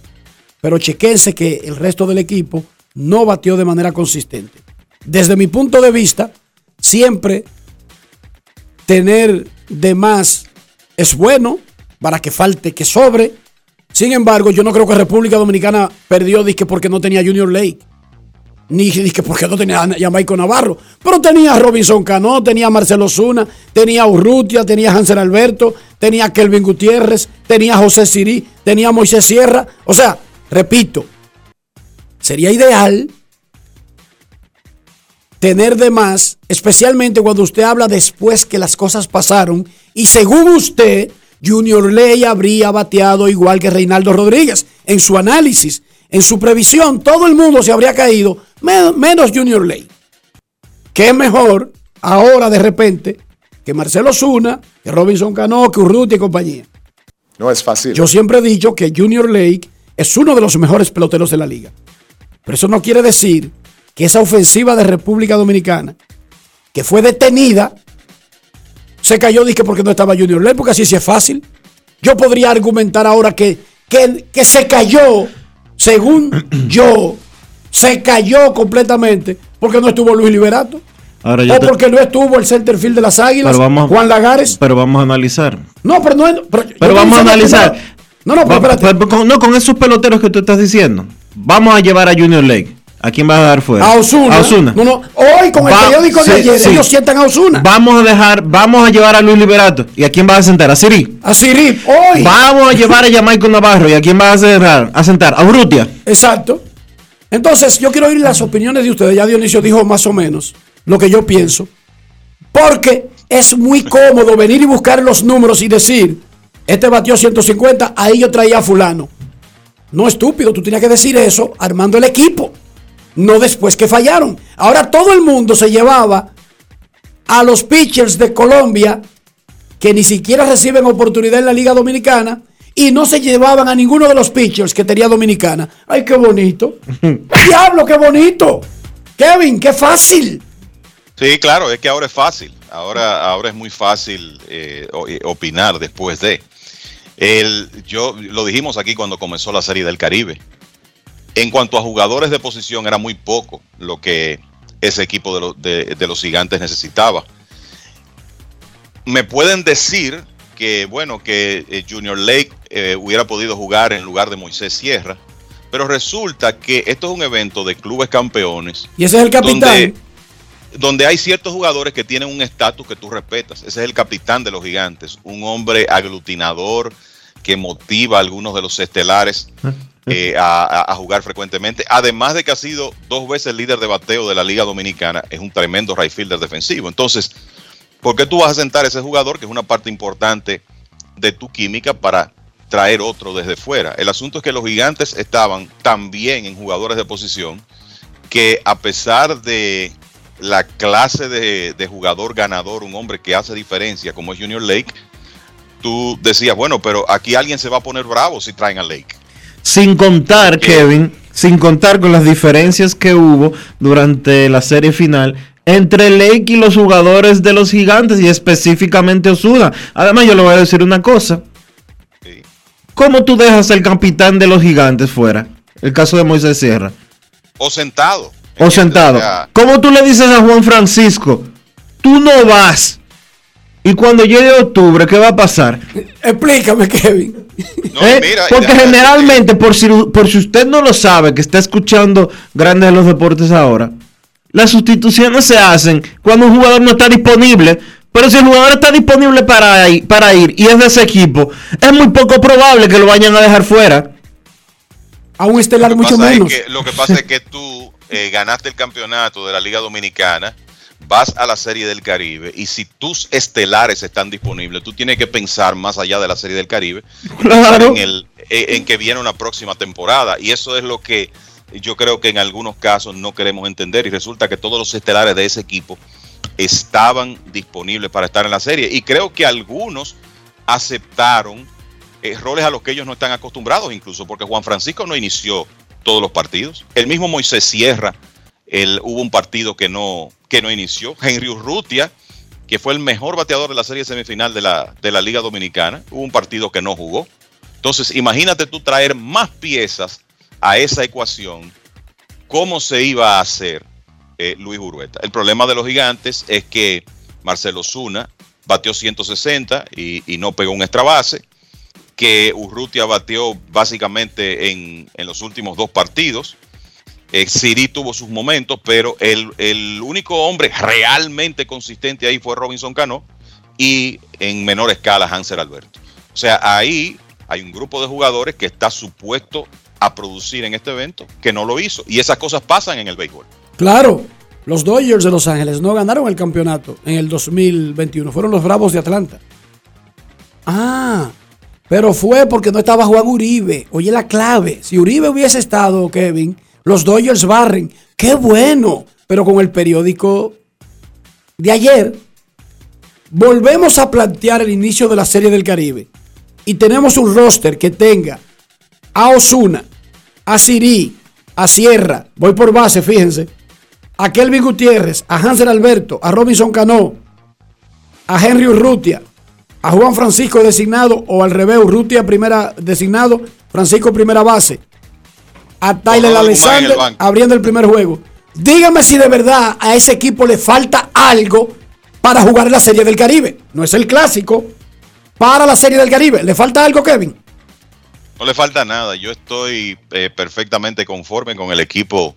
pero chequense que el resto del equipo no batió de manera consistente. Desde mi punto de vista, siempre tener de más es bueno para que falte, que sobre. Sin embargo, yo no creo que República Dominicana perdió disque porque no tenía Junior Lake. Ni disque porque no tenía a Jamaico Navarro. Pero tenía a Robinson Cano, tenía a Marcelo Zuna, tenía a Urrutia, tenía a Hansel Alberto, tenía a Kelvin Gutiérrez, tenía a José Sirí, tenía a Moisés Sierra. O sea, repito, sería ideal tener de más, especialmente cuando usted habla después que las cosas pasaron y según usted, Junior Ley habría bateado igual que Reinaldo Rodríguez en su análisis, en su previsión, todo el mundo se habría caído, men- menos Junior Ley. ¿Qué es mejor ahora de repente que Marcelo Zuna, que Robinson Cano, que Urrutia y compañía? No es fácil. Yo siempre he dicho que Junior Lake es uno de los mejores peloteros de la liga. Pero eso no quiere decir que esa ofensiva de República Dominicana, que fue detenida, se cayó dizque porque no estaba Junior Lake, porque así sí es fácil. Yo podría argumentar ahora que, que, que se cayó, según yo, se cayó completamente porque no estuvo Luis Liberato. Ahora O te- porque no estuvo el centerfield de las Águilas, vamos, Juan Lagares. Pero vamos a analizar. No, pero no. Pero, vamos a analizar. No, no, pero Va- espérate. pero con- no, con esos peloteros que tú estás diciendo. Vamos a llevar a Junior Lake. ¿A quién vas a dar fuera? A Osuna. A Ozuna. No, no. Hoy con el periódico de sí, ayer, sí. ellos sientan a Osuna. Vamos a dejar, vamos a llevar a Luis Liberato. ¿Y a quién vas a sentar? ¿A Siri? A Siri, hoy. Vamos a llevar a Jamaico Navarro. ¿Y a quién vas a sentar? A sentar? A Urrutia. Exacto. Entonces, yo quiero oír las opiniones de ustedes. Ya Dionisio dijo más o menos lo que yo pienso. Porque es muy cómodo venir y buscar los números y decir, este batió 150, ahí yo traía a fulano. No estúpido, tú tenías que decir eso armando el equipo. No después que fallaron. Ahora todo el mundo se llevaba a los pitchers de Colombia que ni siquiera reciben oportunidad en la Liga Dominicana y no se llevaban a ninguno de los pitchers que tenía Dominicana. ¡Ay, qué bonito! ¡Diablo, qué bonito! Kevin, qué fácil. Sí, claro, es que ahora es fácil. Ahora, ahora es muy fácil eh, eh, opinar después de. El, yo lo dijimos aquí cuando comenzó la serie del Caribe. En cuanto a jugadores de posición, era muy poco lo que ese equipo de, los- de- de los gigantes necesitaba. Me pueden decir que, bueno, que eh, Junior Lake eh, hubiera podido jugar en lugar de Moisés Sierra, pero resulta que esto es un evento de clubes campeones Y ese es el capitán. donde, donde hay ciertos jugadores que tienen un estatus que tú respetas. Ese es el capitán de los gigantes, un hombre aglutinador que motiva a algunos de los estelares eh, a, a- a jugar frecuentemente. Además de que ha sido dos veces líder de bateo de la Liga Dominicana, es un tremendo right fielder defensivo. Entonces, ¿por qué tú vas a sentar a ese jugador que es una parte importante de tu química para traer otro desde fuera? El asunto es que los gigantes estaban también en jugadores de posición que a pesar de la clase de, de jugador ganador, un hombre que hace diferencia como es Junior Lake, tú decías, bueno, pero aquí alguien se va a poner bravo si traen a Lake. Sin contar, Kevin, sin contar con las diferencias que hubo durante la serie final entre Lake y los jugadores de los gigantes y específicamente Osuna. Además, yo le voy a decir una cosa. ¿Cómo tú dejas el capitán de los gigantes fuera? El caso de Moisés Sierra. O sentado. O sentado. ¿Cómo tú le dices a Juan Francisco? Tú no vas. Y cuando llegue octubre, ¿qué va a pasar? Explícame, Kevin. ¿Eh? mira, Porque generalmente, por si, por si usted no lo sabe, que está escuchando Grandes de los Deportes ahora, las sustituciones se hacen cuando un jugador no está disponible Pero si el jugador está disponible para ir, para ir y es de ese equipo, es muy poco probable que lo vayan a dejar fuera. A un estelar mucho es menos. que- lo que pasa es que tú eh, ganaste el campeonato de la Liga Dominicana, vas a la Serie del Caribe y si tus estelares están disponibles, tú tienes que pensar más allá de la Serie del Caribe, Claro. en, el, eh, en que viene una próxima temporada. Y eso es lo que yo creo que en algunos casos no queremos entender. Y resulta que todos los estelares de ese equipo estaban disponibles para estar en la serie. Y creo que algunos aceptaron roles a los que ellos no están acostumbrados, incluso porque Juan Francisco no inició todos los partidos. El mismo Moisés Sierra, él, hubo un partido que no, que no inició. Henry Urrutia, que fue el mejor bateador de la serie semifinal de la, de la Liga Dominicana, hubo un partido que no jugó. Entonces, imagínate tú traer más piezas a esa ecuación, ¿cómo se iba a hacer eh, Luis Urueta? El problema de los gigantes es que Marcelo Zuna batió 160 y, y no pegó un extra base, que Urrutia batió básicamente en, en los últimos dos partidos. Eh, Siri tuvo sus momentos, pero el, el único hombre realmente consistente ahí fue Robinson Cano y en menor escala Hansel Alberto. O sea, ahí hay un grupo de jugadores que está supuesto a producir en este evento que no lo hizo. Y esas cosas pasan en el béisbol. Claro, los Dodgers de Los Ángeles no ganaron el campeonato en el 2021. Fueron los Bravos de Atlanta. Ah, pero fue porque no estaba Juan Uribe. Oye la clave. Si Uribe hubiese estado, Kevin, los Dodgers barren. Qué bueno. Pero con el periódico de ayer, volvemos a plantear el inicio de la Serie del Caribe. Y tenemos un roster que tenga a Osuna, a Siri, a Sierra, voy por base, fíjense, a Kelvin Gutiérrez, a Hansel Alberto, a Robinson Cano, a Henry Urrutia, a Juan Francisco designado o al revés, Urrutia primera designado, Francisco primera base, a Tyler el Alexander abriendo el primer juego. Dígame si de verdad a ese equipo le falta algo para jugar la Serie del Caribe. No es el clásico. Para la Serie del Caribe. ¿Le falta algo, Kevin? No le falta nada. Yo estoy eh, perfectamente conforme con el equipo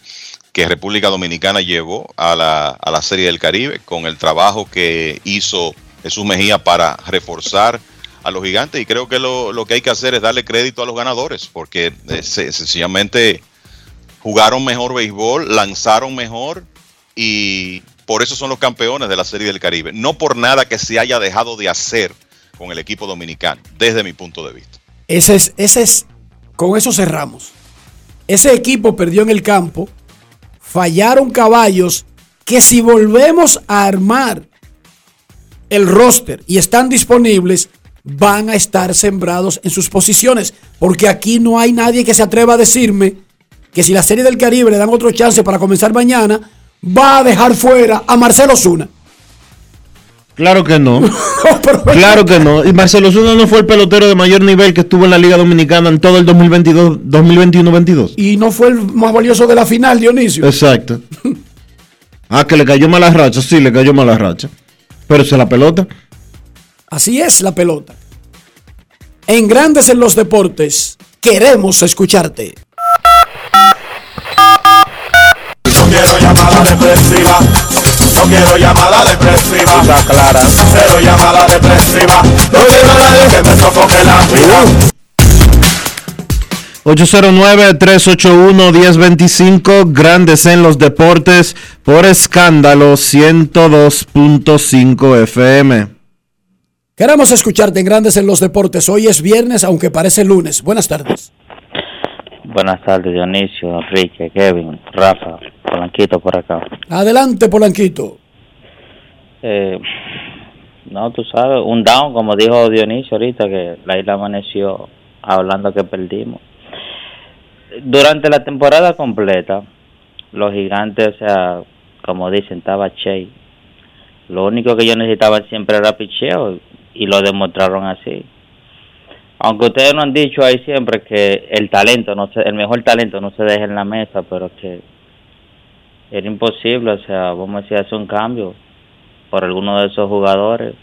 que República Dominicana llevó a la, a la Serie del Caribe, con el trabajo que hizo Jesús Mejía para reforzar a los gigantes. Y creo que lo, lo que hay que hacer es darle crédito a los ganadores, porque eh, se- sencillamente jugaron mejor béisbol, lanzaron mejor y por eso son los campeones de la Serie del Caribe. No por nada que se haya dejado de hacer con el equipo dominicano, desde mi punto de vista. Ese es, ese es, con eso cerramos. Ese equipo perdió en el campo, fallaron caballos que si volvemos a armar el roster y están disponibles, van a estar sembrados en sus posiciones. Porque aquí no hay nadie que se atreva a decirme que si la Serie del Caribe le dan otro chance para comenzar mañana, va a dejar fuera a Marcelo Zuna. Claro que no. claro que no. Y Marcelo Zuna no fue el pelotero de mayor nivel que estuvo en la Liga Dominicana en todo el 2022, 2021-22. Y no fue el más valioso de la final, Dionisio. Exacto. Ah, que le cayó mala racha. Sí, le cayó mala racha. Pero esa es la pelota. Así es la pelota. En Grandes en los Deportes, queremos escucharte. No quiero llamada depresiva. No quiero llamada depresiva. Clara. Cero llamada depresiva. No quiero a nadie que me sofoque la vida. 809-381-1025, Grandes en los Deportes, por escándalo 102.5 FM. Queremos escucharte en Grandes en los Deportes. Hoy es viernes, aunque parece lunes. Buenas tardes. Buenas tardes, Dionisio, Enrique, Kevin, Rafa, Polanquito por acá. Adelante, Polanquito. Eh, no, tú sabes, un down, como dijo Dionisio ahorita, que la isla amaneció hablando que perdimos. Durante la temporada completa, los gigantes, o sea, como dicen, estaba Che. Lo único que ellos necesitaban siempre era picheo y lo demostraron así. Aunque ustedes no han dicho ahí siempre que el talento, no se, el mejor talento no se deja en la mesa, pero que era imposible, o sea, vamos a decir, hacer un cambio por alguno de esos jugadores.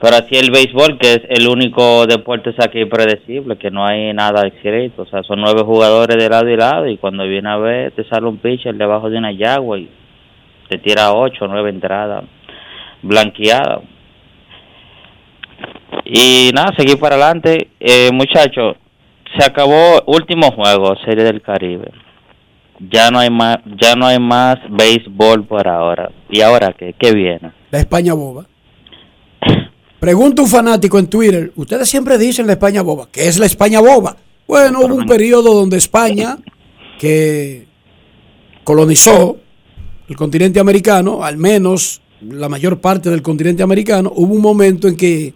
Pero así el béisbol, que es el único deporte es aquí predecible, que no hay nada escrito. O sea, son nueve jugadores de lado y lado y cuando viene a ver te sale un pitcher debajo de una yagua y te tira ocho nueve entradas. blanqueada. Y nada, seguir para adelante. Eh, muchachos, se acabó último juego, Serie del Caribe. Ya no hay más, ya no hay más béisbol por ahora. ¿Y ahora qué? ¿Qué viene? La España boba. Pregunta un fanático en Twitter, ustedes siempre dicen la España boba, ¿qué es la España boba? Bueno, hubo un periodo donde España, que colonizó el continente americano, al menos la mayor parte del continente americano, hubo un momento en que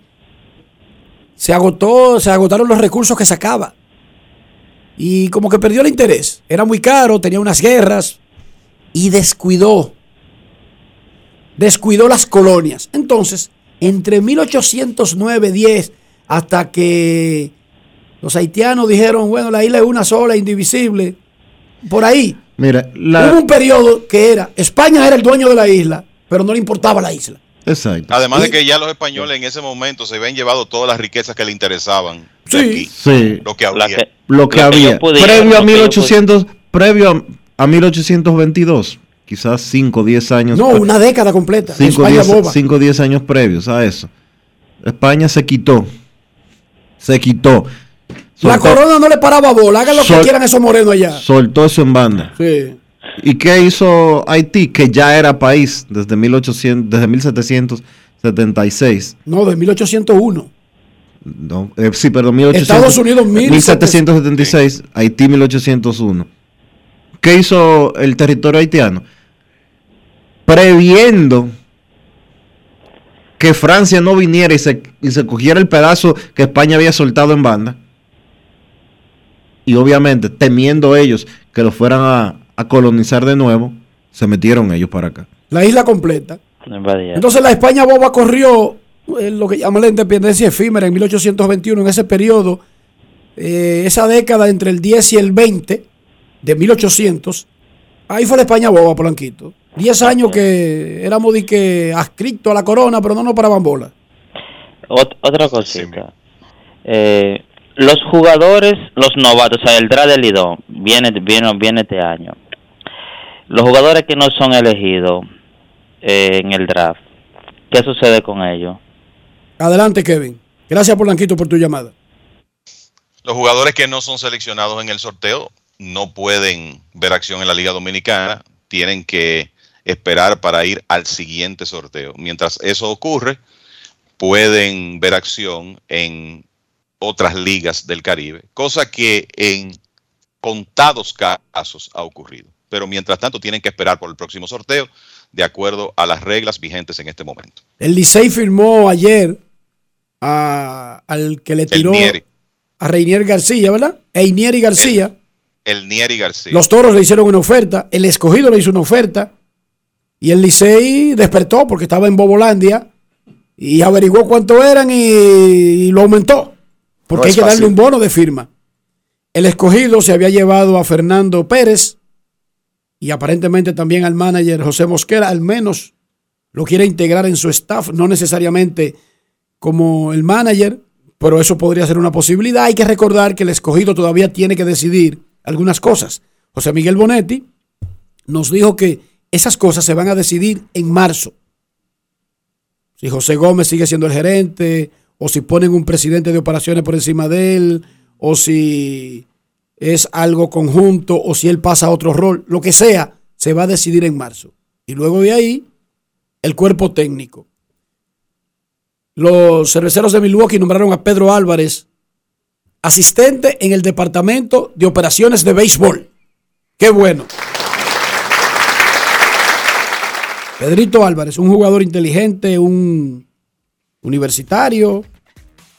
se agotó, se agotaron los recursos que sacaba. Y como que perdió el interés. Era muy caro, tenía unas guerras y descuidó. Descuidó las colonias. Entonces, entre 1809-10 hasta que los haitianos dijeron, bueno, la isla es una sola, indivisible, por ahí. Mira, Hubo un periodo que era, España era el dueño de la isla, pero no le importaba la isla. Exacto. Además de que ya los españoles en ese momento se habían llevado todas las riquezas que le interesaban. de Sí. aquí, Sí. Lo que había. Lo que Lo que había. pudiera, previo a que yo 1800, previo a, a 1822, quizás 5 o 10 años. No, una década completa. 5 o España 10, boba. 5 o 10 años previos a eso. España se quitó. Se quitó. La corona no le paraba bola. Hagan lo que quieran esos morenos allá. Soltó eso en banda. Sí. ¿Y qué hizo Haití? Que ya era país desde 1800, desde 1776. No, de 1801. No, eh, sí, perdón, 1800, Estados Unidos, 1776, Haití 1801. ¿Qué hizo el territorio haitiano? Previendo que Francia no viniera y se, y se cogiera el pedazo que España había soltado en banda. Y obviamente, temiendo ellos que lo fueran a, a colonizar de nuevo, se metieron ellos para acá. La isla completa. Entonces la España boba corrió eh, lo que llama la independencia efímera en 1821, en ese periodo, eh, esa década entre el 10 y el 20 de 1800. Ahí fue la España boba, Polanquito. 10 años que éramos de que adscritos a la corona, pero no nos paraban bola. Ot- otra cosita. Eh, los jugadores, los novatos, o sea, el draft del Lidón viene, viene, viene este año. Los jugadores que no son elegidos eh, en el draft, ¿qué sucede con ellos? Adelante, Kevin. Gracias, Polanquito, por tu llamada. Los jugadores que no son seleccionados en el sorteo no pueden ver acción en la Liga Dominicana, tienen que esperar para ir al siguiente sorteo. Mientras eso ocurre, pueden ver acción en otras ligas del Caribe, cosa que en contados casos ha ocurrido. Pero mientras tanto tienen que esperar por el próximo sorteo de acuerdo a las reglas vigentes en este momento. El Licey firmó ayer a- al que le tiró a Reinier García, ¿verdad? Einieri García. El Nieri García. Los toros le hicieron una oferta, el escogido le hizo una oferta y el Licey despertó porque estaba en Bobolandia y averiguó cuánto eran y, y lo aumentó. Porque No hay que darle fácil. un bono de firma. El escogido se había llevado a Fernando Pérez y aparentemente también al manager José Mosquera, al menos lo quiere integrar en su staff, no necesariamente como el manager, pero eso podría ser una posibilidad. Hay que recordar que el escogido todavía tiene que decidir algunas cosas. José Miguel Bonetti nos dijo que esas cosas se van a decidir en marzo. Si José Gómez sigue siendo el gerente, o si ponen un presidente de operaciones por encima de él, o si es algo conjunto, o si él pasa a otro rol, lo que sea, se va a decidir en marzo. Y luego de ahí, el cuerpo técnico. Los cerveceros de Milwaukee nombraron a Pedro Álvarez asistente en el departamento de operaciones de béisbol. Qué bueno. Pedrito Álvarez, un jugador inteligente, un universitario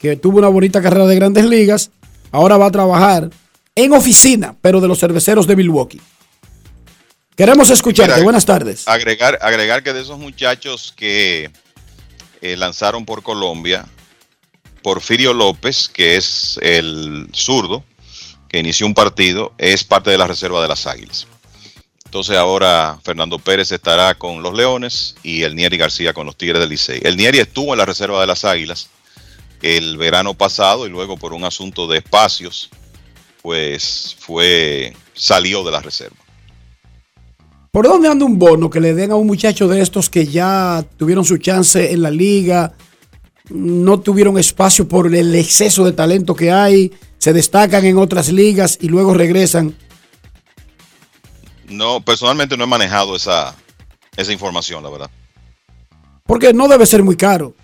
que tuvo una bonita carrera de grandes ligas, ahora va a trabajar en oficina, pero de los cerveceros de Milwaukee. Queremos escucharte. Mira, Buenas tardes. Agregar, agregar que de esos muchachos que eh, lanzaron por Colombia, Porfirio López, que es el zurdo, que inició un partido, es parte de la reserva de las Águilas. Entonces ahora Fernando Pérez estará con los Leones y el Nieri García con los Tigres del Licey. El Nieri estuvo en la reserva de las Águilas el verano pasado y luego por un asunto de espacios, pues fue salió de la reserva. ¿Por dónde anda un bono que le den a un muchacho de estos que ya tuvieron su chance en la liga, no tuvieron espacio por el exceso de talento que hay, se destacan en otras ligas y luego regresan? No, personalmente no he manejado esa, esa información, la verdad. Porque no debe ser muy caro.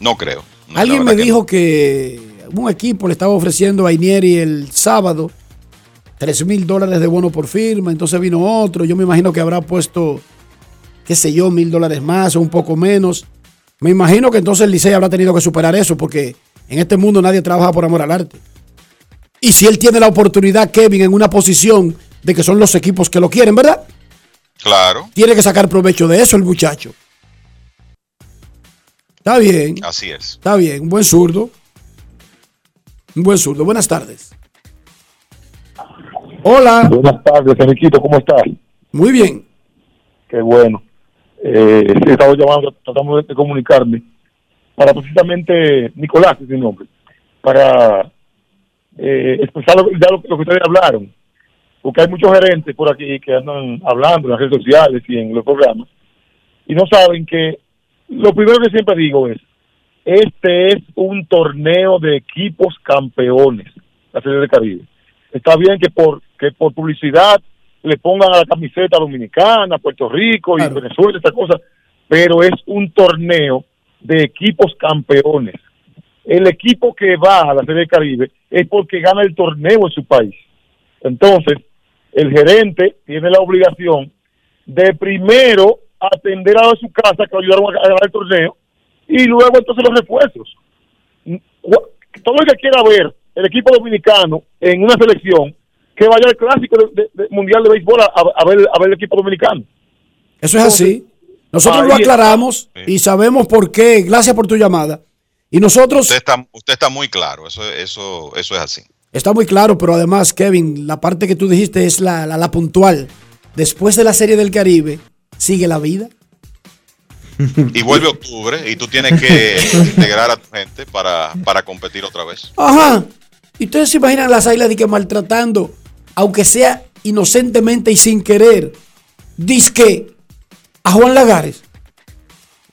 No creo. Alguien me que dijo que un equipo le estaba ofreciendo a Inieri el sábado 3 mil dólares de bono por firma, entonces vino otro, yo me imagino que habrá puesto, qué sé yo, mil dólares más o un poco menos. Me imagino que entonces el Licey habrá tenido que superar eso, porque en este mundo nadie trabaja por amor al arte. Y si él tiene la oportunidad, Kevin, en una posición de que son los equipos que lo quieren, ¿verdad? Claro, Tiene que sacar provecho de eso el muchacho. Está bien. así es. Está bien, un buen zurdo. Un buen zurdo. Buenas tardes. Hola. Buenas tardes, Enriquito, ¿cómo estás? Muy bien. Qué bueno. Eh, estaba llamando, tratamos de, de comunicarme para precisamente, Nicolás es mi nombre, para eh, expresar lo, ya lo, lo que ustedes hablaron, porque hay muchos gerentes por aquí que andan hablando en las redes sociales y en los programas, y no saben que lo primero que siempre digo es, este es un torneo de equipos campeones, la Serie del Caribe. Está bien que por que por publicidad le pongan a la camiseta dominicana, Puerto Rico y Venezuela, esta cosa, pero es un torneo de equipos campeones. El equipo que va a la Serie del Caribe es porque gana el torneo en su país. Entonces, el gerente tiene la obligación de primero atender a su casa que lo ayudaron a ganar el torneo y luego entonces los refuerzos. Todo el que quiera ver el equipo dominicano en una selección, que vaya al clásico de- de- de mundial de béisbol a, a ver, a ver el equipo dominicano. Eso es así. Nosotros lo aclaramos y sabemos por qué. Gracias por tu llamada. Y nosotros, Usted está, usted está muy claro, eso, eso, eso es así. está muy claro, pero además, Kevin, la parte que tú dijiste es la, la, la puntual. Después de la Serie del Caribe, sigue la vida. Y vuelve octubre y tú tienes que integrar a tu gente para, para competir otra vez. Ajá. Y ustedes se imaginan las águilas de que maltratando, aunque sea inocentemente y sin querer, disque a Juan Lagares.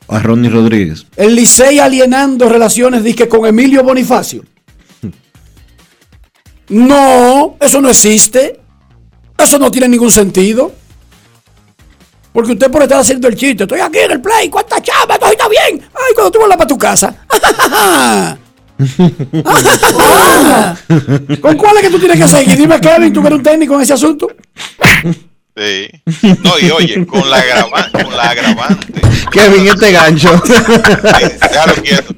A Ronnie Rodríguez. El Licey alienando relaciones disque con Emilio Bonifacio. No, eso no existe. Eso no tiene ningún sentido. Porque usted por estar haciendo el chiste, estoy aquí en el play, ¿cuántas chamas? Todo está bien. Ay, cuando tú vuelvas para tu casa. ¿Con cuál es que tú tienes que seguir? Dime, Kevin, tú que eres un técnico en ese asunto. Sí. No, y oye, con la, agrava- con la agravante, Kevin, este gancho. déjalo quieto,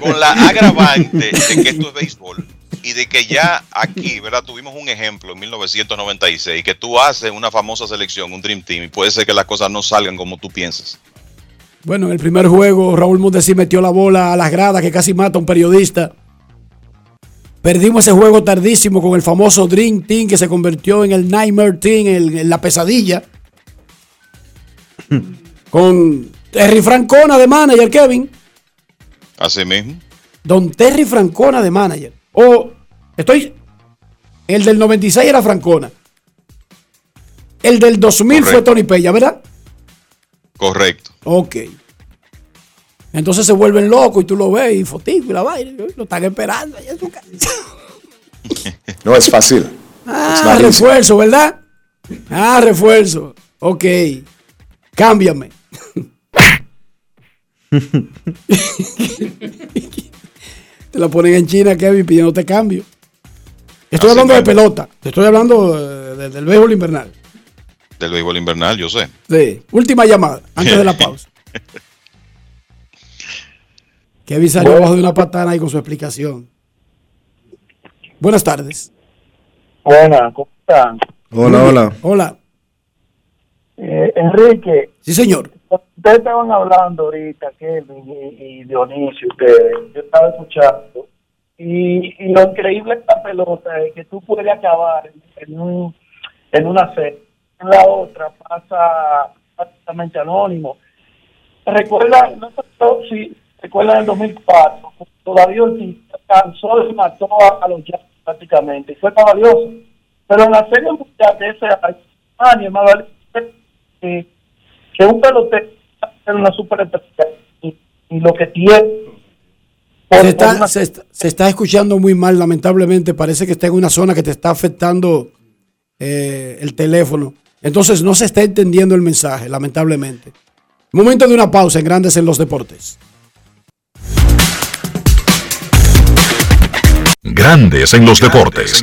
con la agravante de que esto es béisbol y de que ya aquí, ¿verdad? Tuvimos un ejemplo en 1996, que tú haces una famosa selección, un Dream Team, y puede ser que las cosas no salgan como tú piensas. Bueno, en el primer juego, Raúl Mondesi metió la bola a las gradas que casi mata a un periodista. Perdimos ese juego tardísimo con el famoso Dream Team que se convirtió en el Nightmare Team, el- en la pesadilla. con Terry Francona de manager, Kevin. Así mismo. Don Terry Francona de manager. O estoy. El del 96 era Francona. El del 2000 fue. Tony Peña, ¿verdad? Correcto. Ok. Entonces se vuelven locos y tú lo ves y fotico y la vaina. Lo están esperando. allá en su casa. No es fácil. Ah, refuerzo, ¿verdad? Ah, refuerzo. Ok. Cámbiame. Te la ponen en China, Kevin, pidiéndote cambio. Estoy Así hablando de mismo. pelota. Te estoy hablando eh, de- del béisbol invernal. Del béisbol invernal, yo sé. Sí. Última llamada, antes de la pausa. Kevin salió Bueno. abajo de una patana ahí con su explicación. Buenas tardes. Buenas, ¿cómo están? Hola, hola. Hola. Eh, Enrique, Sí, señor. Ustedes estaban hablando ahorita, Kevin y, y Dionisio, ustedes, yo estaba escuchando, y, y lo increíble de esta pelota es que tú puedes acabar en, en un, en una serie, en la otra pasa prácticamente anónimo. Recuerda, no si recuerdan el 2004, todavía Ortiz cansó y mató a, los Yankees prácticamente, y fue valioso. Pero en la serie mundial de ese año, más valioso, que, que un pelotero en una superestrella y, y lo que tiene Se está, se, está, se está escuchando muy mal, lamentablemente. Parece que está en una zona que te está afectando eh, el teléfono. Entonces no se está entendiendo el mensaje, lamentablemente. Momento de una pausa en Grandes en los Deportes. Grandes en los deportes.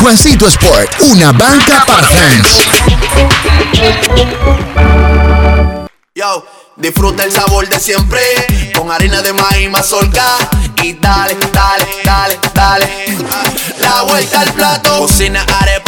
Juancito Sport, una banca para fans. Yo, disfruta el sabor de siempre con harina de maíz mazorca y dale, dale, dale, dale. La vuelta al plato, cocina arepa,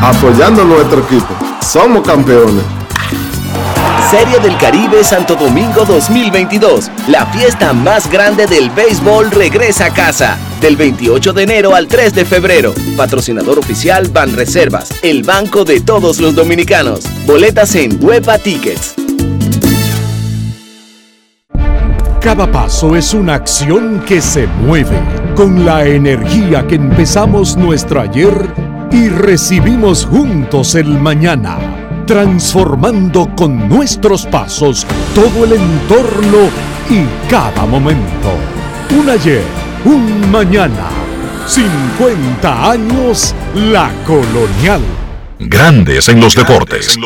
Apoyando nuestro equipo. Somos campeones. Serie del Caribe Santo Domingo 2022. La fiesta más grande del béisbol regresa a casa. Del 28 de enero al 3 de febrero. Patrocinador oficial Ban Reservas, el banco de todos los dominicanos. Boletas en Huepa Tickets. Cada paso es una acción que se mueve con la energía que empezamos nuestro ayer y recibimos juntos el mañana, transformando con nuestros pasos todo el entorno y cada momento. Un ayer, un mañana, 50 años la colonial. Grandes en los deportes.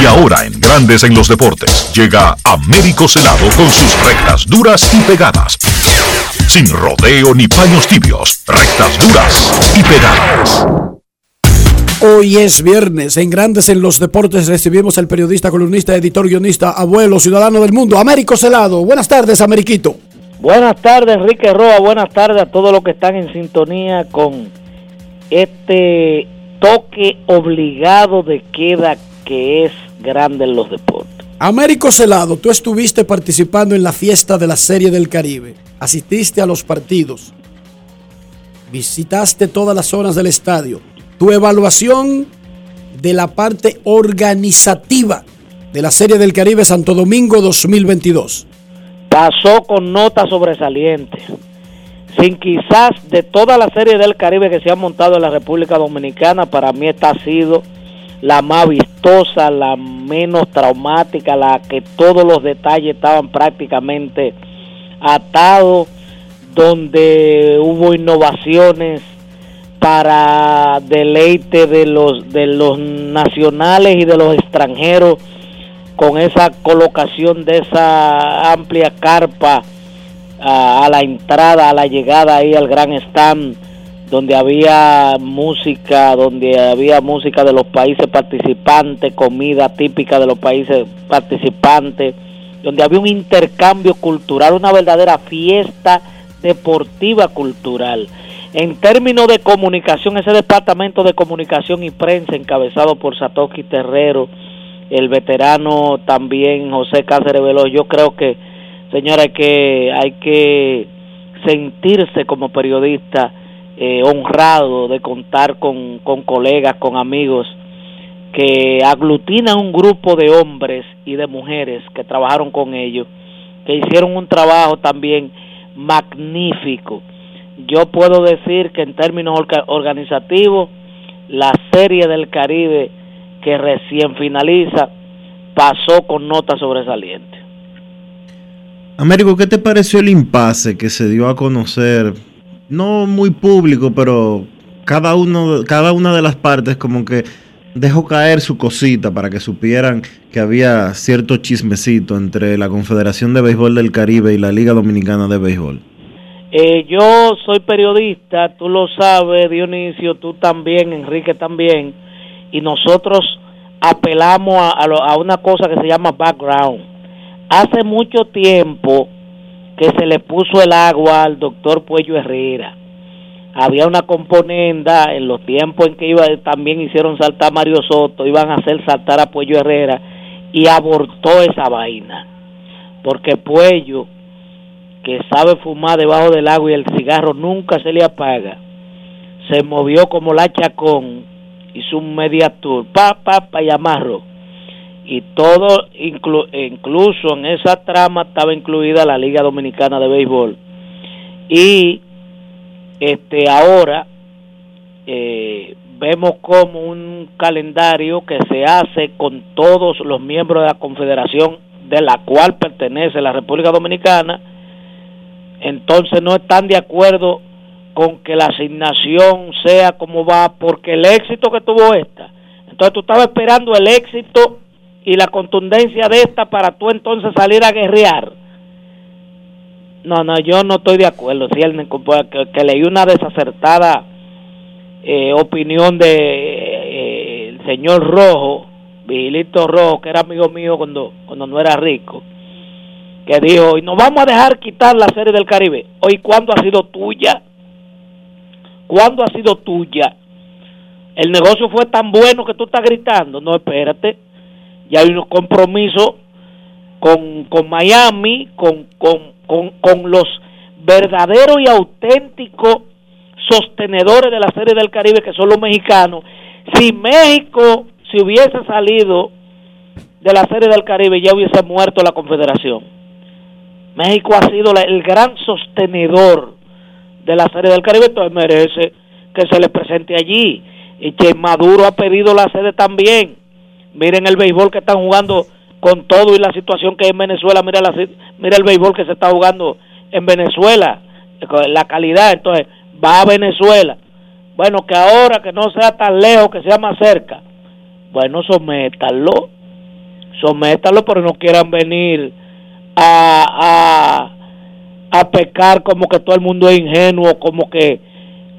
Y ahora en Grandes en los Deportes llega Américo Celado con sus rectas duras y pegadas. Sin rodeo ni paños tibios, rectas duras y pegadas. Hoy es viernes. En Grandes en los Deportes recibimos al periodista, columnista, editor, guionista, abuelo, ciudadano del mundo, Américo Celado. Buenas tardes, Ameriquito. Buenas tardes, Enrique Roa. Buenas tardes a todos los que están en sintonía con este toque obligado de queda que es grande en los deportes. Américo Celado, tú estuviste participando en la fiesta de la Serie del Caribe. Asististe a los partidos. Visitaste todas las zonas del estadio. Tu evaluación de la parte organizativa de la Serie del Caribe Santo Domingo 2022. Pasó con nota sobresaliente. Sin quizás de toda la Serie del Caribe que se ha montado en la República Dominicana, para mí esta ha sido la más vistosa, la menos traumática, la que todos los detalles estaban prácticamente atados, donde hubo innovaciones para deleite de los de los nacionales y de los extranjeros con esa colocación de esa amplia carpa a, a la entrada, a la llegada ahí al gran stand donde había música, donde había música de los países participantes, comida típica de los países participantes, donde había un intercambio cultural, una verdadera fiesta deportiva cultural. En términos de comunicación, ese departamento de comunicación y prensa encabezado por Satoshi Terrero, el veterano también José Cáceres Veloz, yo creo que, señora, que hay que sentirse como periodista eh, honrado de contar con, con colegas, con amigos que aglutinan un grupo de hombres y de mujeres que trabajaron con ellos, que hicieron un trabajo también magnífico. Yo puedo decir que en términos orga- organizativos, la serie del Caribe que recién finaliza pasó con nota sobresaliente. Américo, ¿qué te pareció el impasse que se dio a conocer? No muy público, pero cada, uno, cada una de las partes como que dejó caer su cosita para que supieran que había cierto chismecito entre la Confederación de Béisbol del Caribe y la Liga Dominicana de Béisbol. Eh, yo soy periodista, tú lo sabes, Dionisio, tú también, Enrique también, y nosotros apelamos a, a lo- a una cosa que se llama background. Hace mucho tiempo que se le puso el agua al doctor Puello Herrera. Había una componenda en los tiempos en que iba, también hicieron saltar a Mario Soto, iban a hacer saltar a Puello Herrera y abortó esa vaina. Porque Puello, que sabe fumar debajo del agua y el cigarro nunca se le apaga, se movió como la chacón, hizo un media tour, pa, pa, pa, y amarro. Y todo, inclu- incluso en esa trama estaba incluida la Liga Dominicana de Béisbol. Y este ahora eh, vemos como un calendario que se hace con todos los miembros de la confederación de la cual pertenece la República Dominicana, entonces no están de acuerdo con que la asignación sea como va, porque el éxito que tuvo esta, entonces tú estabas esperando el éxito y la contundencia de esta para tú entonces salir a guerrear. No, no, yo no estoy de acuerdo. Si él, que, que leí una desacertada eh, opinión de eh, el señor Rojo, Vigilito Rojo, que era amigo mío cuando, cuando no era rico, que dijo, y nos vamos a dejar quitar la serie del Caribe. Hoy, ¿cuándo ha sido tuya? ¿Cuándo ha sido tuya? El negocio fue tan bueno que tú estás gritando. No, espérate. Ya hay unos compromisos con, con Miami, con, con, con, con los verdaderos y auténticos sostenedores de la serie del Caribe, que son los mexicanos. Si México si hubiese salido de la serie del Caribe, ya hubiese muerto la Confederación. México ha sido la- el gran sostenedor de la serie del Caribe, entonces merece que se le presente allí. Y que Maduro ha pedido la sede también. Miren el béisbol que están jugando con todo y la situación que hay en Venezuela. Mira, la, mira el béisbol que se está jugando en Venezuela, la calidad. Entonces, va a Venezuela. Bueno, que ahora que no sea tan lejos, que sea más cerca. Bueno, sométanlo. Sométanlo, pero no quieran venir a, a, a pecar como que todo el mundo es ingenuo, como que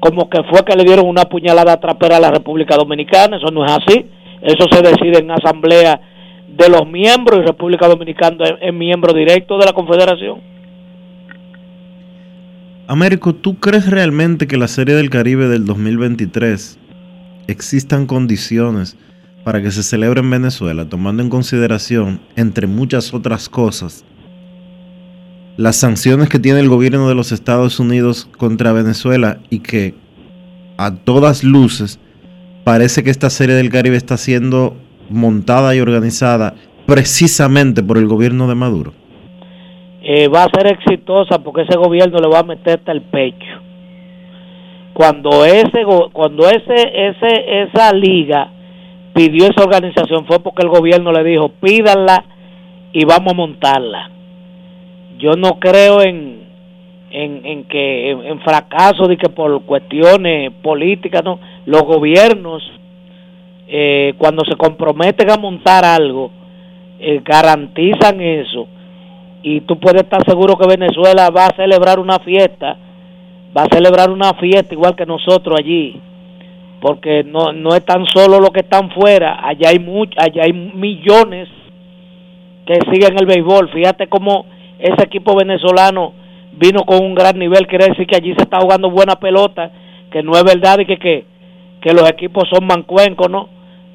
como que fue que le dieron una puñalada trapera a la República Dominicana, eso no es así, eso se decide en asamblea de los miembros y República Dominicana es, miembro directo de la Confederación. Américo, ¿tú crees realmente que la Serie del Caribe del 2023 existan condiciones para que se celebre en Venezuela, tomando en consideración, entre muchas otras cosas, las sanciones que tiene el gobierno de los Estados Unidos contra Venezuela y que a todas luces parece que esta Serie del Caribe está siendo montada y organizada precisamente por el gobierno de Maduro? eh, va a ser exitosa porque ese gobierno le va a meter hasta el pecho. Cuando ese cuando ese ese esa liga pidió esa organización fue porque el gobierno le dijo pídanla y vamos a montarla. Yo no creo en en, en que en, en fracaso de que por cuestiones políticas no los gobiernos eh, cuando se comprometen a montar algo eh, garantizan eso y tú puedes estar seguro que Venezuela va a celebrar una fiesta, va a celebrar una fiesta igual que nosotros allí, porque no, no es tan solo los que están fuera, allá hay much, allá hay millones que siguen el béisbol. Fíjate cómo ese equipo venezolano vino con un gran nivel, quiere decir que allí se está jugando buena pelota, que no es verdad y que, que, que los equipos son mancuencos, ¿no?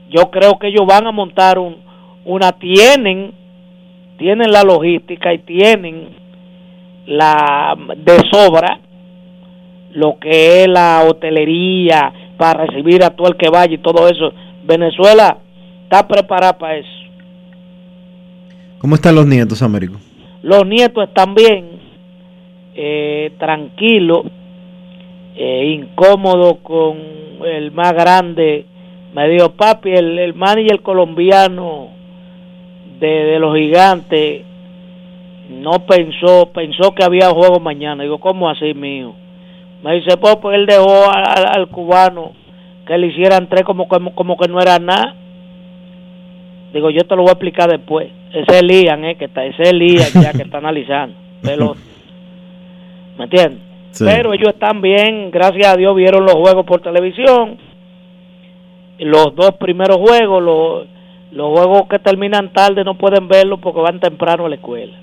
Yo creo que ellos van a montar un, una, tienen tienen la logística y tienen la de sobra lo que es la hotelería para recibir a todo el que vaya y todo eso. Venezuela está preparada para eso. ¿Cómo están los nietos, Américo? Los nietos están bien, eh, tranquilos, eh, incómodos con el más grande. Me dijo, papi, el, el manager colombiano de, de los gigantes no pensó, pensó que había juego mañana. Digo, ¿cómo así, mío? Me dice, pues, pues él dejó al, cubano que le hicieran tres como, como, como que no era nada. Digo, yo te lo voy a explicar después. Ese es eh, que está, ese es ya que está analizando. Pelota. ¿Me entiendes? Sí. Pero ellos están bien, gracias a Dios vieron los juegos por televisión. Los dos primeros juegos, los, los juegos que terminan tarde no pueden verlos porque van temprano a la escuela.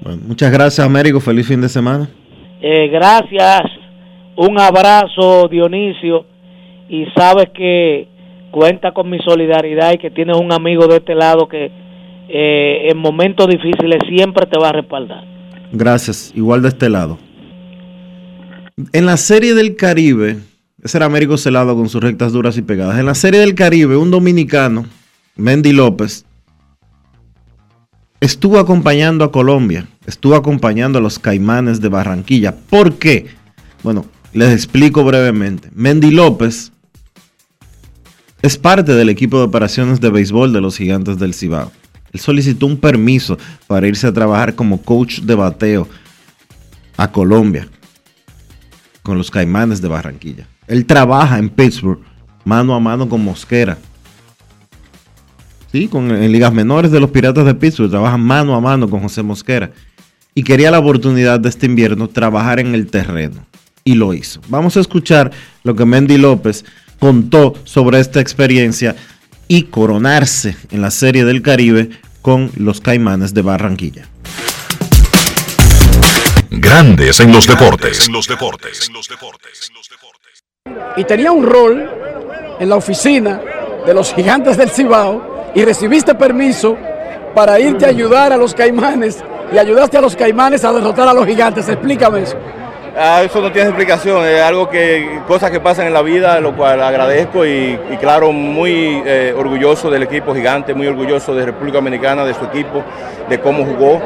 Bueno, muchas gracias, Américo. Feliz fin de semana. Eh, gracias, un abrazo Dionisio y sabes que cuenta con mi solidaridad y que tienes un amigo de este lado que eh, en momentos difíciles siempre te va a respaldar. Gracias. Igual de este lado. En la serie del Caribe, ese era Américo Celado con sus rectas duras y pegadas. En la serie del Caribe, un dominicano, Mendy López, estuvo acompañando a Colombia, estuvo acompañando a los Caimanes de Barranquilla. ¿Por qué? Bueno, les explico brevemente. Mendy López es parte del equipo de operaciones de béisbol de los Gigantes del Cibao. Él solicitó un permiso para irse a trabajar como coach de bateo a Colombia con los Caimanes de Barranquilla. Él trabaja en Pittsburgh mano a mano con Mosquera. Sí, con, en ligas menores de los Piratas de Pittsburgh trabaja mano a mano con José Mosquera. Y quería la oportunidad de este invierno trabajar en el terreno. Y lo hizo. Vamos a escuchar lo que Mendy López contó sobre esta experiencia y coronarse en la Serie del Caribe con los Caimanes de Barranquilla. Grandes en los deportes. En los deportes. y tenía un rol en la oficina de los gigantes del Cibao y recibiste permiso para irte a ayudar a los caimanes y ayudaste a los caimanes a derrotar a los gigantes. Explícame eso. Ah, eso no tiene explicación, es algo que, cosas que pasan en la vida, lo cual agradezco y, y claro, muy eh, orgulloso del equipo gigante, muy orgulloso de República Dominicana, de su equipo, de cómo jugó.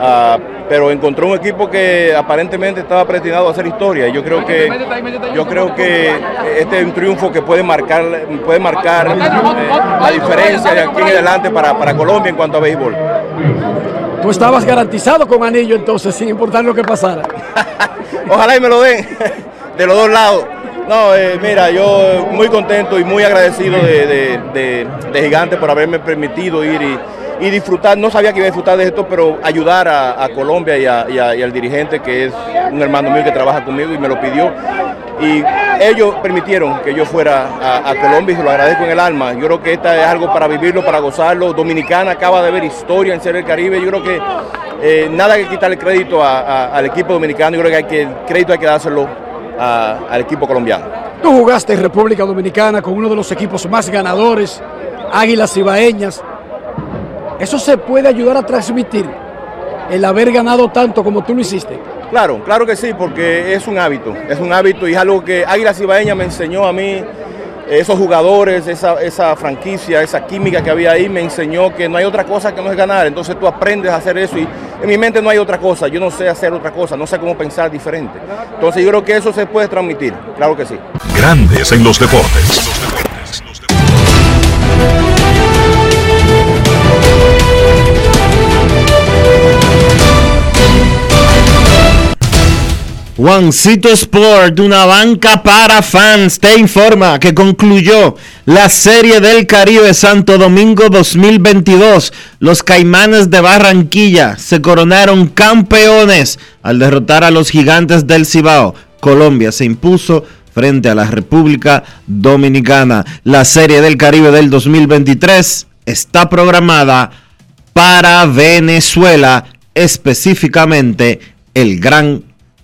Ah, pero encontró un equipo que aparentemente estaba predestinado a hacer historia. Yo creo que yo creo que este es un triunfo que puede marcar puede marcar eh, la diferencia de aquí en adelante para, para Colombia en cuanto a béisbol. Tú estabas garantizado con anillo entonces, sin importar lo que pasara. Ojalá y me lo den de los dos lados. No, eh, mira, yo muy contento y muy agradecido de, Gigante por haberme permitido ir y, disfrutar. No sabía que iba a disfrutar de esto, pero ayudar a, Colombia y, al dirigente, que es un hermano mío que trabaja conmigo y me lo pidió. Y ellos permitieron que yo fuera a, a Colombia y se lo agradezco en el alma. Yo creo que esta es algo para vivirlo, para gozarlo. Dominicana acaba de ver historia en Ser el Caribe. Yo creo que eh, nada que quitarle crédito a- a- al equipo dominicano. Yo creo que, hay que el crédito hay que dárselo a- al equipo colombiano. Tú jugaste en República Dominicana con uno de los equipos más ganadores, Águilas Ibaeñas. Eso se puede ayudar a transmitir el haber ganado tanto como tú lo hiciste. Claro, claro que sí, porque es un hábito, es un hábito y es algo que Águilas Ibaeña me enseñó a mí, esos jugadores, esa, esa franquicia, esa química que había ahí, me enseñó que no hay otra cosa que no es ganar, entonces tú aprendes a hacer eso y en mi mente no hay otra cosa, yo no sé hacer otra cosa, no sé cómo pensar diferente. Entonces yo creo que eso se puede transmitir, claro que sí. Grandes en los deportes. Juancito Sport, una banca para fans, te informa que concluyó la Serie del Caribe Santo Domingo 2022. Los Caimanes de Barranquilla se coronaron campeones al derrotar a los Gigantes del Cibao. Colombia se impuso frente a la República Dominicana. La Serie del Caribe del 2023 está programada para Venezuela, específicamente el Gran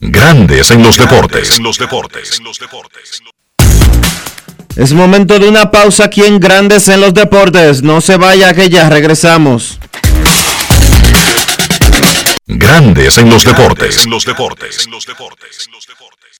Grandes en los deportes. Es momento de una pausa aquí en Grandes en los Deportes. No se vaya que ya regresamos. Grandes en los deportes.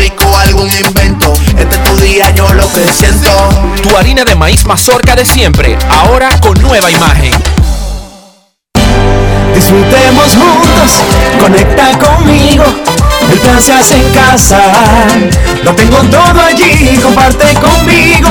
rico, algún invento. Este es tu día, yo lo que siento. Tu harina de maíz mazorca de siempre, ahora con nueva imagen. Disfrutemos juntos, conecta conmigo. El plan se hace en casa. Lo tengo todo allí, comparte conmigo.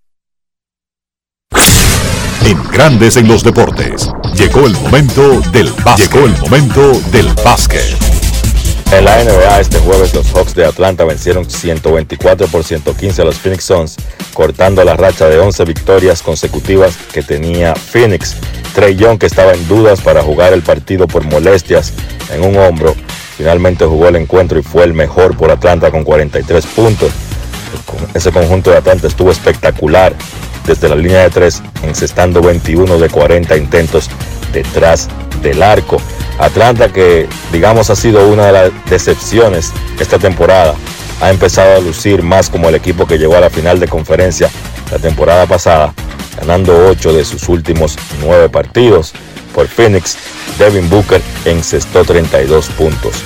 En Grandes en los deportes. Llegó el momento del básquet. Llegó el momento del básquet. En la NBA este jueves los Hawks de Atlanta vencieron 124 por 115 a los Phoenix Suns, cortando la racha de 11 victorias consecutivas que tenía Phoenix. Trey Young, que estaba en dudas para jugar el partido por molestias en un hombro, finalmente jugó el encuentro y fue el mejor por Atlanta con 43 puntos. Ese conjunto de Atlanta estuvo espectacular desde la línea de 3, encestando 21 de 40 intentos detrás del arco. Atlanta que digamos ha sido una de las decepciones esta temporada. Ha empezado a lucir más como el equipo que llegó a la final de conferencia la temporada pasada, ganando 8 de sus últimos 9 partidos. Por Phoenix, Devin Booker encestó 32 puntos.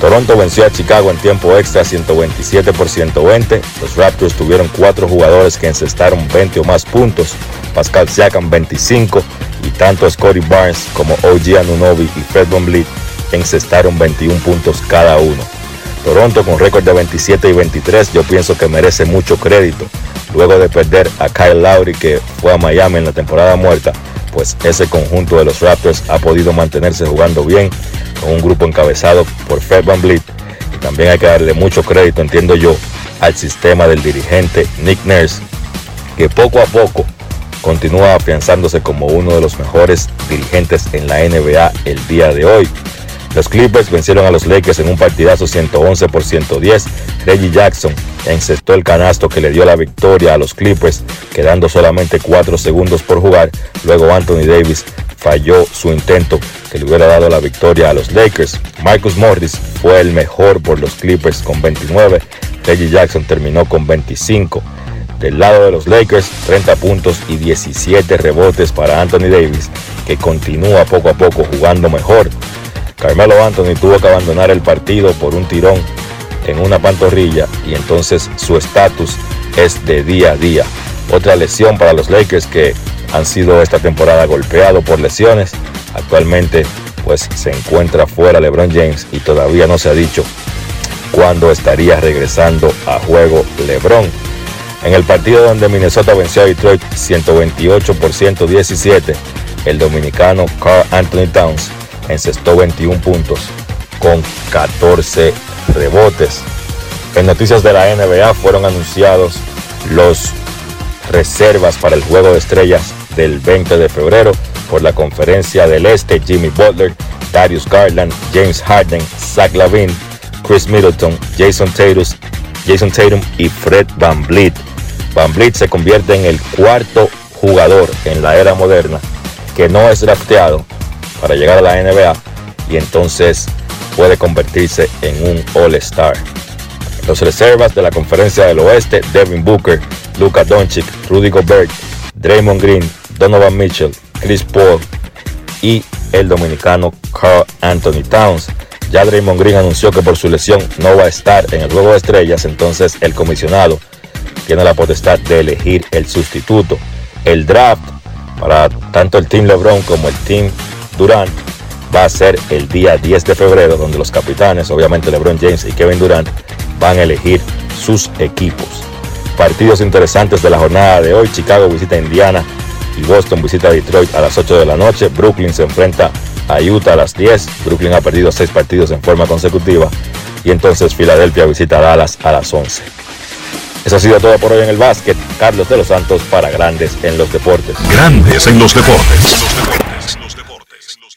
Toronto venció a Chicago en tiempo extra 127 por 120. Los Raptors tuvieron cuatro jugadores que encestaron 20 o más puntos. Pascal Siakam 25 y tanto Scotty Barnes como OG Anunoby y Fred VanVleet encestaron 21 puntos cada uno. Toronto con récord de 27 y 23 yo pienso que merece mucho crédito. Luego de perder a Kyle Lowry que fue a Miami en la temporada muerta, pues ese conjunto de los Raptors ha podido mantenerse jugando bien con un grupo encabezado por Fred VanVleet. Y también hay que darle mucho crédito, entiendo yo, al sistema del dirigente Nick Nurse, que poco a poco continúa afianzándose como uno de los mejores dirigentes en la NBA el día de hoy. Los Clippers vencieron a los Lakers en un partidazo 111 por 110. Reggie Jackson encestó el canasto que le dio la victoria a los Clippers, quedando solamente 4 segundos por jugar. Luego Anthony Davis falló su intento que le hubiera dado la victoria a los Lakers. Marcus Morris fue el mejor por los Clippers con 29. Reggie Jackson terminó con 25. Del lado de los Lakers, 30 puntos y 17 rebotes para Anthony Davis, que continúa poco a poco jugando mejor. Carmelo Anthony tuvo que abandonar el partido por un tirón en una pantorrilla y entonces su estatus es de día a día. Otra lesión para los Lakers que han sido esta temporada golpeados por lesiones. Actualmente pues se encuentra fuera LeBron James y todavía no se ha dicho cuándo estaría regresando a juego LeBron. En el partido donde Minnesota venció a Detroit 128 por 117, el dominicano Carl Anthony Towns encestó 21 puntos con 14 rebotes. En noticias de la NBA fueron anunciados los reservas para el juego de estrellas del 20 de febrero por la conferencia del Este, Jimmy Butler, Darius Garland, James Harden, Zach Lavin, Chris Middleton, Jason Tatum Jason Tatum y Fred Van Vliet. Van Vliet se convierte en el cuarto jugador en la era moderna que no es drafteado para llegar a la NBA y entonces puede convertirse en un All-Star. Los reservas de la Conferencia del Oeste, Devin Booker, Luka Doncic, Rudy Gobert, Draymond Green, Donovan Mitchell, Chris Paul y el dominicano Carl Anthony Towns. Ya Draymond Green anunció que por su lesión no va a estar en el juego de estrellas, entonces el comisionado tiene la potestad de elegir el sustituto. El draft para tanto el Team LeBron como el Team Durant va a ser el día 10 de febrero, donde los capitanes, obviamente LeBron James y Kevin Durant, van a elegir sus equipos. Partidos interesantes de la jornada de hoy. Chicago visita Indiana y Boston visita Detroit a las 8 de la noche. Brooklyn se enfrenta a Utah a las 10. Brooklyn ha perdido 6 partidos en forma consecutiva. Y entonces Filadelfia visita Dallas a las 11. Eso ha sido todo por hoy en el básquet. Carlos de los Santos para Grandes en los Deportes. Grandes en los deportes.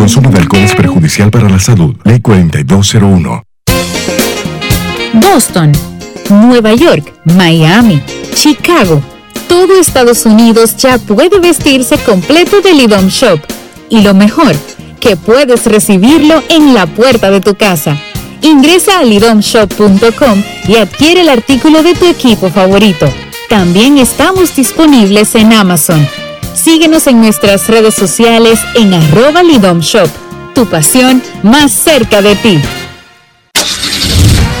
Consumo de alcohol es perjudicial para la salud. Ley 4201. Boston, Nueva York, Miami, Chicago. Todo Estados Unidos ya puede vestirse completo del IDOM Shop. Y lo mejor, que puedes recibirlo en la puerta de tu casa. Ingresa a lidomshop.com y adquiere el artículo de tu equipo favorito. También estamos disponibles en Amazon. Síguenos en nuestras redes sociales en arroba Lidom Shop. Tu pasión más cerca de ti.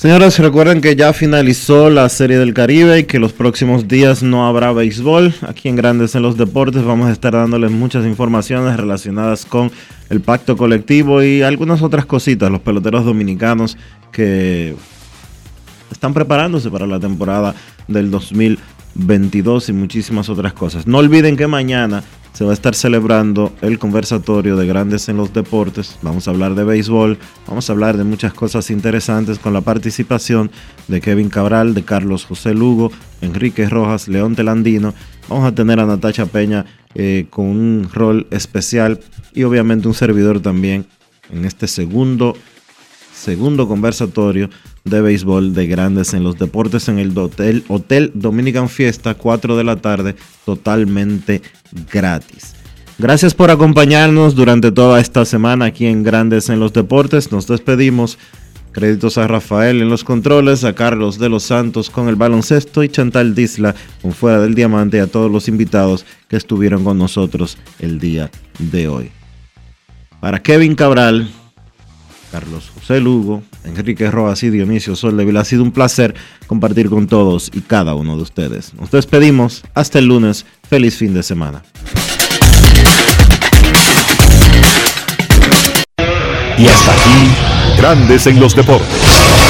Señores, recuerden que ya finalizó la Serie del Caribe y que los próximos días no habrá béisbol. Aquí en Grandes en los Deportes vamos a estar dándoles muchas informaciones relacionadas con el pacto colectivo y algunas otras cositas. Los peloteros dominicanos que están preparándose para la temporada del 2022 y muchísimas otras cosas. No olviden que mañana se va a estar celebrando el conversatorio de Grandes en los Deportes. Vamos a hablar de béisbol, vamos a hablar de muchas cosas interesantes con la participación de Kevin Cabral, de Carlos José Lugo, Enrique Rojas, León Telandino. Vamos a tener a Natacha Peña eh, con un rol especial y obviamente un servidor también en este segundo, segundo conversatorio de béisbol de grandes en los deportes en el Hotel, Dominican Fiesta, 4 de la tarde, totalmente gratis. Gracias por acompañarnos durante toda esta semana aquí en Grandes en los Deportes. Nos despedimos. Créditos a Rafael en los controles, a Carlos de los Santos con el baloncesto y Chantal Disla con Fuera del Diamante y a todos los invitados que estuvieron con nosotros el día de hoy. Para Kevin Cabral, Carlos José Lugo, Enrique Rojas y Dionisio Soldevil. Ha sido un placer compartir con todos y cada uno de ustedes. Nos despedimos. Hasta el lunes. Feliz fin de semana. Y hasta aquí, Grandes en los Deportes.